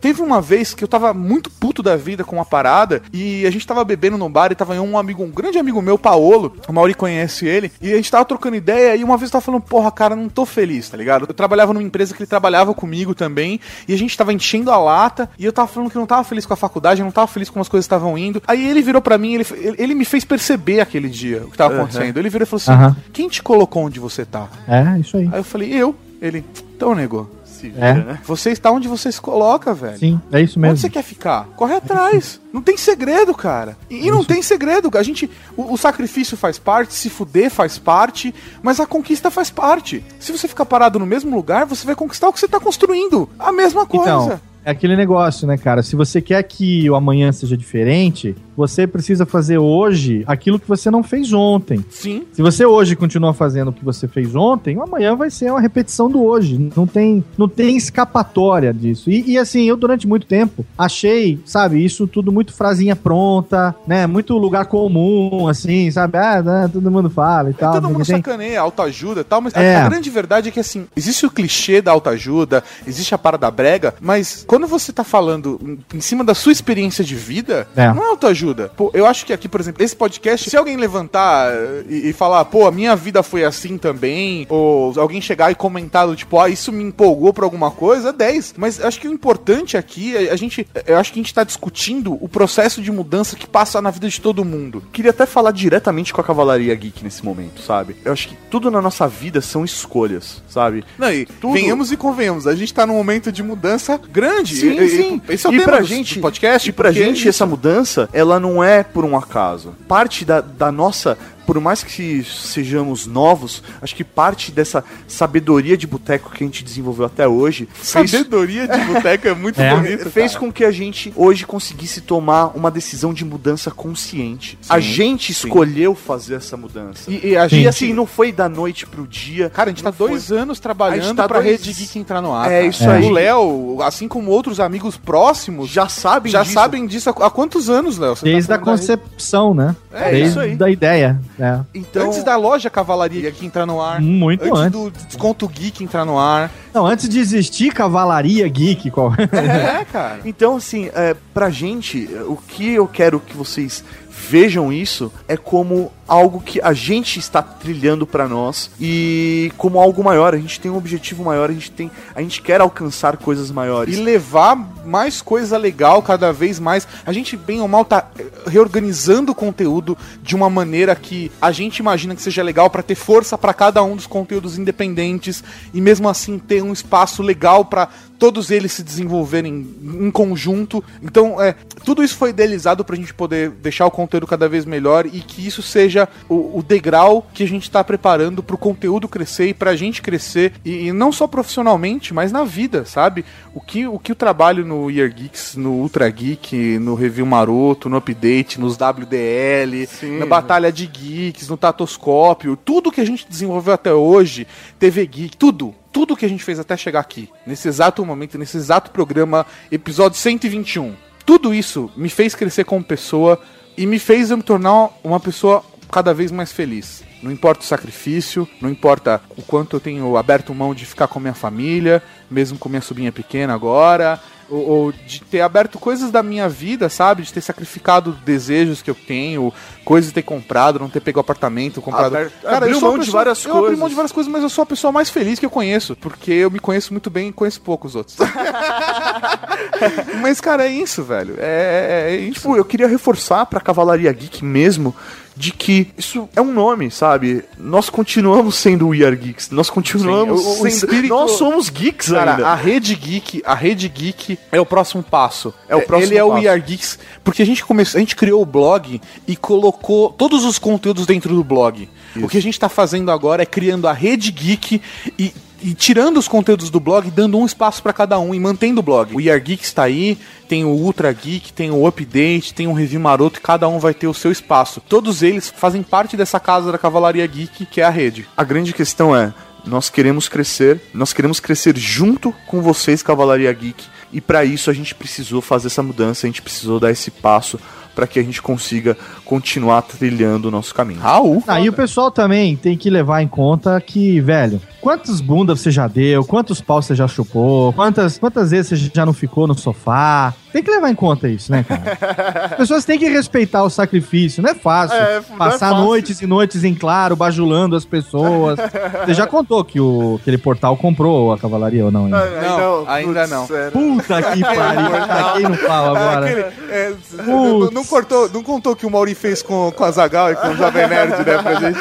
[SPEAKER 1] Teve uma vez que eu tava muito puto da vida com uma parada e a gente tava bebendo no bar e tava um amigo, um grande amigo meu, Paolo, o Mauri conhece ele, e a gente tava trocando ideia e uma vez eu tava falando, porra, cara, não tô feliz, tá ligado? Eu trabalhava numa empresa que ele trabalhava comigo também e a gente tava enchendo a lata e eu tava falando que não tava feliz com a faculdade, eu não tava feliz como as coisas estavam indo. Aí ele virou pra mim, ele, ele, me fez perceber aquele dia o que tava acontecendo. Ele virou e falou assim:
[SPEAKER 3] Aham.
[SPEAKER 1] quem te colocou onde você tá?
[SPEAKER 3] É, isso aí.
[SPEAKER 1] Aí eu falei, eu. Ele, Então, nego,
[SPEAKER 2] Se
[SPEAKER 3] É.
[SPEAKER 2] vira, né?
[SPEAKER 1] você está onde você se coloca, velho.
[SPEAKER 3] Sim, é isso
[SPEAKER 1] Onde
[SPEAKER 3] mesmo.
[SPEAKER 1] você quer ficar? Corre atrás. Não tem segredo, cara. E, e não tem segredo. A gente. O, o sacrifício faz parte, se fuder faz parte, mas a conquista faz parte. Se você ficar parado no mesmo lugar, você vai conquistar o que você tá construindo. A mesma coisa.
[SPEAKER 3] Então, é aquele negócio, né, cara? Se você quer que o amanhã seja diferente, você precisa fazer hoje aquilo que você não fez ontem.
[SPEAKER 1] Sim.
[SPEAKER 3] Se você hoje continua fazendo o que você fez ontem, o amanhã vai ser uma repetição do hoje. Não tem, não tem escapatória disso. E, e, assim, eu durante muito tempo achei, sabe, isso tudo muito frasinha pronta, né? Muito lugar comum, assim, sabe? Ah, né, todo mundo fala e tal.
[SPEAKER 1] Todo mundo
[SPEAKER 3] tem-
[SPEAKER 1] sacaneia, autoajuda e tal, mas a-
[SPEAKER 3] É.
[SPEAKER 1] a, grande verdade é que, assim, existe o clichê da autoajuda, existe a parada brega, mas quando você tá falando em- cima da sua experiência de vida,
[SPEAKER 3] É.
[SPEAKER 1] não é autoajuda. Pô, eu acho que aqui, por exemplo, esse podcast, se alguém levantar e, e falar, pô, a minha vida foi assim também, ou alguém chegar e comentar, do tipo, ah, isso me empolgou pra alguma coisa, é 10. Mas eu acho que o importante aqui, é a gente, eu acho que a gente tá discutindo o processo de mudança que passa na vida de todo mundo.
[SPEAKER 2] Queria até falar diretamente com a Cavalaria Geek nesse momento, sabe? Eu acho que tudo na nossa vida são escolhas, sabe?
[SPEAKER 1] Não, e
[SPEAKER 2] Tudo.
[SPEAKER 1] venhamos e convenhamos, a gente tá num momento de mudança grande.
[SPEAKER 2] Sim,
[SPEAKER 1] E- e-
[SPEAKER 2] sim.
[SPEAKER 1] Esse é o
[SPEAKER 2] e
[SPEAKER 1] tema
[SPEAKER 2] pra
[SPEAKER 1] do-
[SPEAKER 2] gente,
[SPEAKER 1] do podcast.
[SPEAKER 2] e pra gente
[SPEAKER 1] isso-
[SPEAKER 2] essa mudança, ela não é por um acaso. Parte da, da nossa, por mais que sejamos novos, acho que parte dessa sabedoria de boteco que a gente desenvolveu até hoje fez,
[SPEAKER 1] Sabedoria de boteco é muito
[SPEAKER 3] É.
[SPEAKER 1] bonito.
[SPEAKER 2] fez
[SPEAKER 1] cara.
[SPEAKER 2] com que a gente hoje conseguisse tomar uma decisão de mudança consciente. a gente
[SPEAKER 1] sim.
[SPEAKER 2] escolheu fazer essa mudança.
[SPEAKER 1] E, e a
[SPEAKER 2] E
[SPEAKER 1] gente.
[SPEAKER 2] assim, não foi da noite pro dia.
[SPEAKER 1] Cara, a gente tá
[SPEAKER 2] não foi-
[SPEAKER 1] dois anos trabalhando
[SPEAKER 2] tá
[SPEAKER 1] pra
[SPEAKER 2] dois-
[SPEAKER 1] Rede Geek entrar no ar.
[SPEAKER 2] É
[SPEAKER 1] cara.
[SPEAKER 2] isso aí.
[SPEAKER 1] O Léo, assim como outros amigos próximos, já,
[SPEAKER 2] Já sabem disso.
[SPEAKER 1] sabem disso há, há quantos anos, Léo? Tá
[SPEAKER 3] Desde a
[SPEAKER 1] falando da
[SPEAKER 3] concepção, né?
[SPEAKER 2] É,
[SPEAKER 3] Desde
[SPEAKER 2] isso aí.
[SPEAKER 3] da ideia. É.
[SPEAKER 2] Então,
[SPEAKER 1] Antes da loja Cavalaria aqui entrar no ar.
[SPEAKER 3] Muito
[SPEAKER 1] antes,
[SPEAKER 3] antes.
[SPEAKER 1] do Desconto Geek entrar no ar.
[SPEAKER 3] Não, antes de existir Cavalaria Geek, qual...
[SPEAKER 1] É, cara.
[SPEAKER 2] Então, assim, é, pra gente, o que eu quero que vocês vejam isso é como algo que a gente está trilhando pra nós e como algo maior. A gente tem um objetivo maior, a gente tem, a gente quer alcançar coisas maiores.
[SPEAKER 1] E levar mais coisa legal cada vez mais. A gente, bem ou mal, tá eh, reorganizando o conteúdo de uma maneira que a gente imagina que seja legal pra ter força pra cada um dos conteúdos independentes e mesmo assim ter um espaço legal pra todos eles se desenvolverem em conjunto. Então, é, tudo isso foi idealizado pra gente poder deixar o conteúdo cada vez melhor e que isso seja o, o degrau que a gente tá preparando pro conteúdo crescer e pra gente crescer e, e não só profissionalmente, mas na vida, sabe? O que o, que o trabalho no Year Geeks, no Ultra Geek, no Review Maroto, no Update, nos WDL, na Batalha de Geeks, no Tatoscópio, tudo que a gente desenvolveu até hoje, TV Geek, tudo, tudo que a gente fez até chegar aqui, nesse exato momento, nesse exato programa, episódio 121. Tudo isso me fez crescer como pessoa e me fez eu me tornar uma pessoa cada vez mais feliz. Não importa o sacrifício, não importa o quanto eu tenho aberto mão de ficar com minha família, mesmo com minha sobrinha pequena agora, ou, ou de ter aberto coisas da minha vida, sabe? De ter sacrificado desejos que eu tenho, coisas de ter comprado, não ter pego apartamento, comprado.
[SPEAKER 2] Aber-
[SPEAKER 1] Cara,
[SPEAKER 2] abriu
[SPEAKER 1] eu
[SPEAKER 2] mão
[SPEAKER 1] uma
[SPEAKER 2] de
[SPEAKER 1] pessoa-
[SPEAKER 2] várias
[SPEAKER 1] eu abri mão
[SPEAKER 2] coisas.
[SPEAKER 1] de várias coisas, mas eu sou a pessoa mais feliz que eu conheço, porque eu me conheço muito bem e conheço poucos outros. mas, cara, é isso, velho. É, é, é isso.
[SPEAKER 2] Tipo, eu queria reforçar pra Cavalaria Geek mesmo de que isso é um nome, sabe? Nós continuamos sendo We Are Geeks. Nós continuamos
[SPEAKER 1] Sim, o- o espírito-
[SPEAKER 2] Nós somos geeks
[SPEAKER 1] Cara,
[SPEAKER 2] ainda.
[SPEAKER 1] a Rede Geek, a Rede Geek é o próximo passo.
[SPEAKER 2] É o próximo
[SPEAKER 1] Ele é o
[SPEAKER 2] passo.
[SPEAKER 1] We Are Geeks, porque a gente começou, a gente criou o blog e colocou todos os conteúdos dentro do blog. O que a gente tá fazendo agora é criando a Rede Geek e e tirando os conteúdos do blog, dando um espaço pra cada um e mantendo o blog. O We Are Geeks está aí, tem o Ultra Geek, tem o Update, tem o Review Maroto e cada um vai ter o seu espaço. Todos eles fazem parte dessa casa da Cavalaria Geek, que é a rede.
[SPEAKER 2] A grande questão é, nós queremos crescer, nós queremos crescer junto com vocês, Cavalaria Geek, e pra isso a gente precisou fazer essa mudança, a gente precisou dar esse passo pra que a gente consiga continuar trilhando o nosso caminho.
[SPEAKER 1] Raul.
[SPEAKER 3] Aí o pessoal também tem que levar em conta que, velho, quantas bundas você já deu, quantos paus você já chupou, quantas, quantas vezes você já não ficou no sofá. Tem que levar em conta isso, né, cara? As pessoas têm que respeitar o sacrifício, não é fácil.
[SPEAKER 2] É, não é
[SPEAKER 3] Passar
[SPEAKER 2] fácil.
[SPEAKER 3] noites e noites em claro, bajulando as pessoas. Você já contou que o, aquele portal comprou a cavalaria ou não? Ainda?
[SPEAKER 1] Não, ainda não.
[SPEAKER 3] Puta que pariu, taquei no pau agora.
[SPEAKER 1] Aquele, é, não, não cortou, não contou que o Mauri fez com, com a Zagal e com o Jovem Nerd, né, pra gente.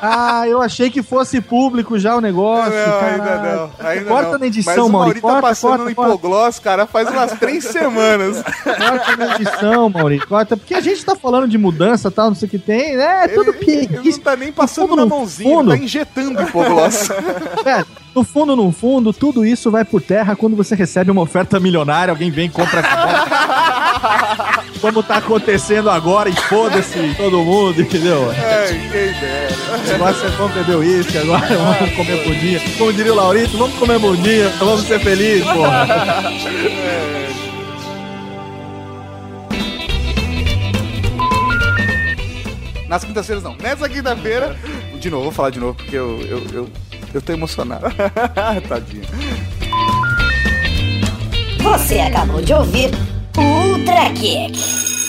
[SPEAKER 3] Ah, eu achei que fosse público. já o negócio.
[SPEAKER 1] Não, ainda
[SPEAKER 3] caralho.
[SPEAKER 1] não. Ainda
[SPEAKER 3] corta
[SPEAKER 1] não.
[SPEAKER 3] na edição,
[SPEAKER 1] Mas o
[SPEAKER 3] Mauri.
[SPEAKER 1] Tá passando
[SPEAKER 3] corta,
[SPEAKER 1] hipogloss, cara, faz umas três semanas.
[SPEAKER 3] Corta na edição, Mauri. Corta. Porque a gente tá falando de mudança e tal, não sei o que tem, né? É tudo
[SPEAKER 1] não
[SPEAKER 3] pieguice.
[SPEAKER 1] tá nem passando
[SPEAKER 3] fundo,
[SPEAKER 1] na mãozinha,
[SPEAKER 3] fundo.
[SPEAKER 1] tá injetando hipogloss.
[SPEAKER 3] É, no fundo, no fundo, tudo isso vai por terra quando você recebe uma oferta milionária, alguém vem e compra essa Como tá acontecendo agora e foda-se todo mundo, entendeu?
[SPEAKER 1] Ai, quem dera.
[SPEAKER 3] O negócio é vamos beber uísque agora, vamos comer bundinha. Como diria o Laurito, vamos comer bundinha, vamos ser felizes, porra.
[SPEAKER 1] Nas quintas-feiras não. Nessa quinta-feira, de novo, vou falar de novo porque eu, eu, eu, eu tô emocionado. Tadinho.
[SPEAKER 12] Você acabou de ouvir Ultra Kick.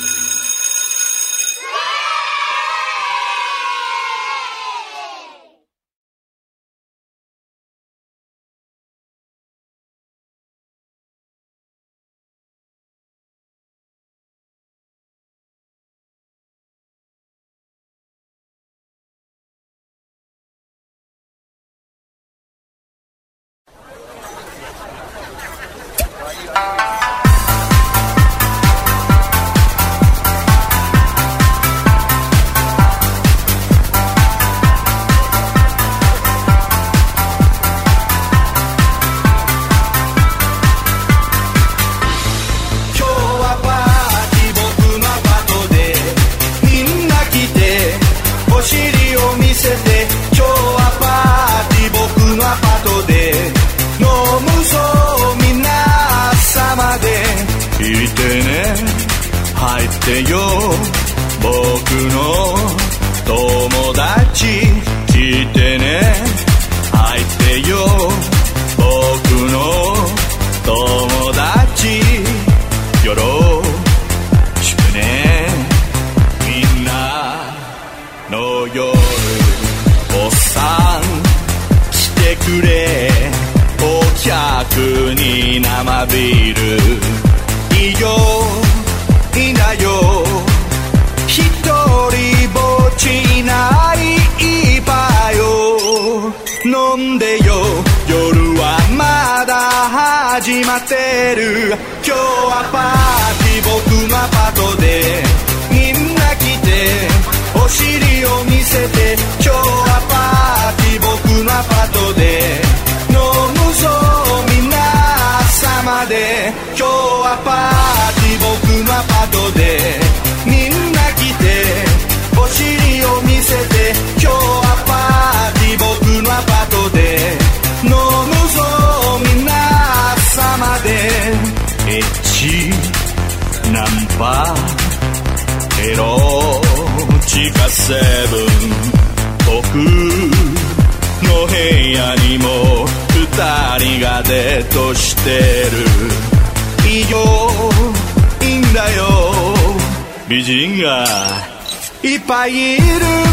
[SPEAKER 13] いっぱいいる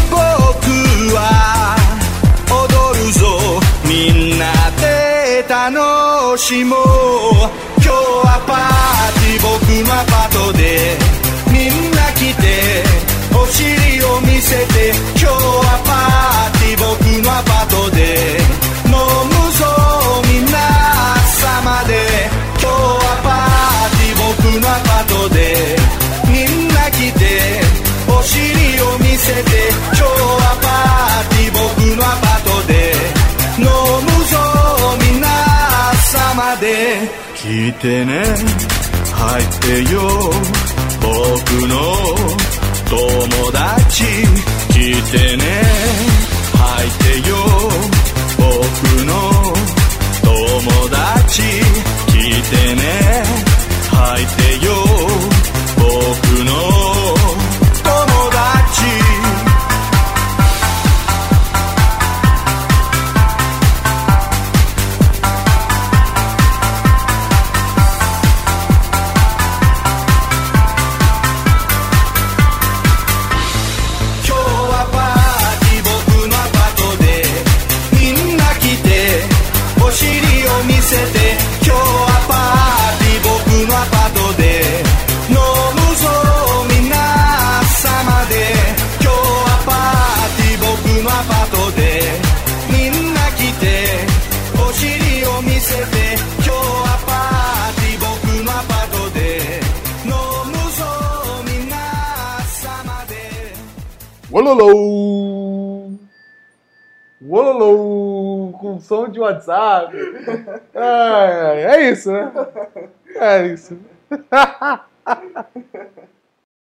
[SPEAKER 13] 僕は踊るぞ。みんなで楽しもう。今日はパーティー僕のアパートで。みんな来てお尻を見せて。今日はパーティー僕のアパートで。飲むぞ皆様で。今日はパーティー僕のアパートで。みんな来てお尻を見せて今日はパーティー僕のアパートで飲むぞ皆様で。聞いてね入ってよ。僕の友達。聞いてね入ってよ。僕の友達。聞いてね入ってよ。
[SPEAKER 1] Ololô! Ololô! Com som de WhatsApp. Ai, é isso, né? É isso.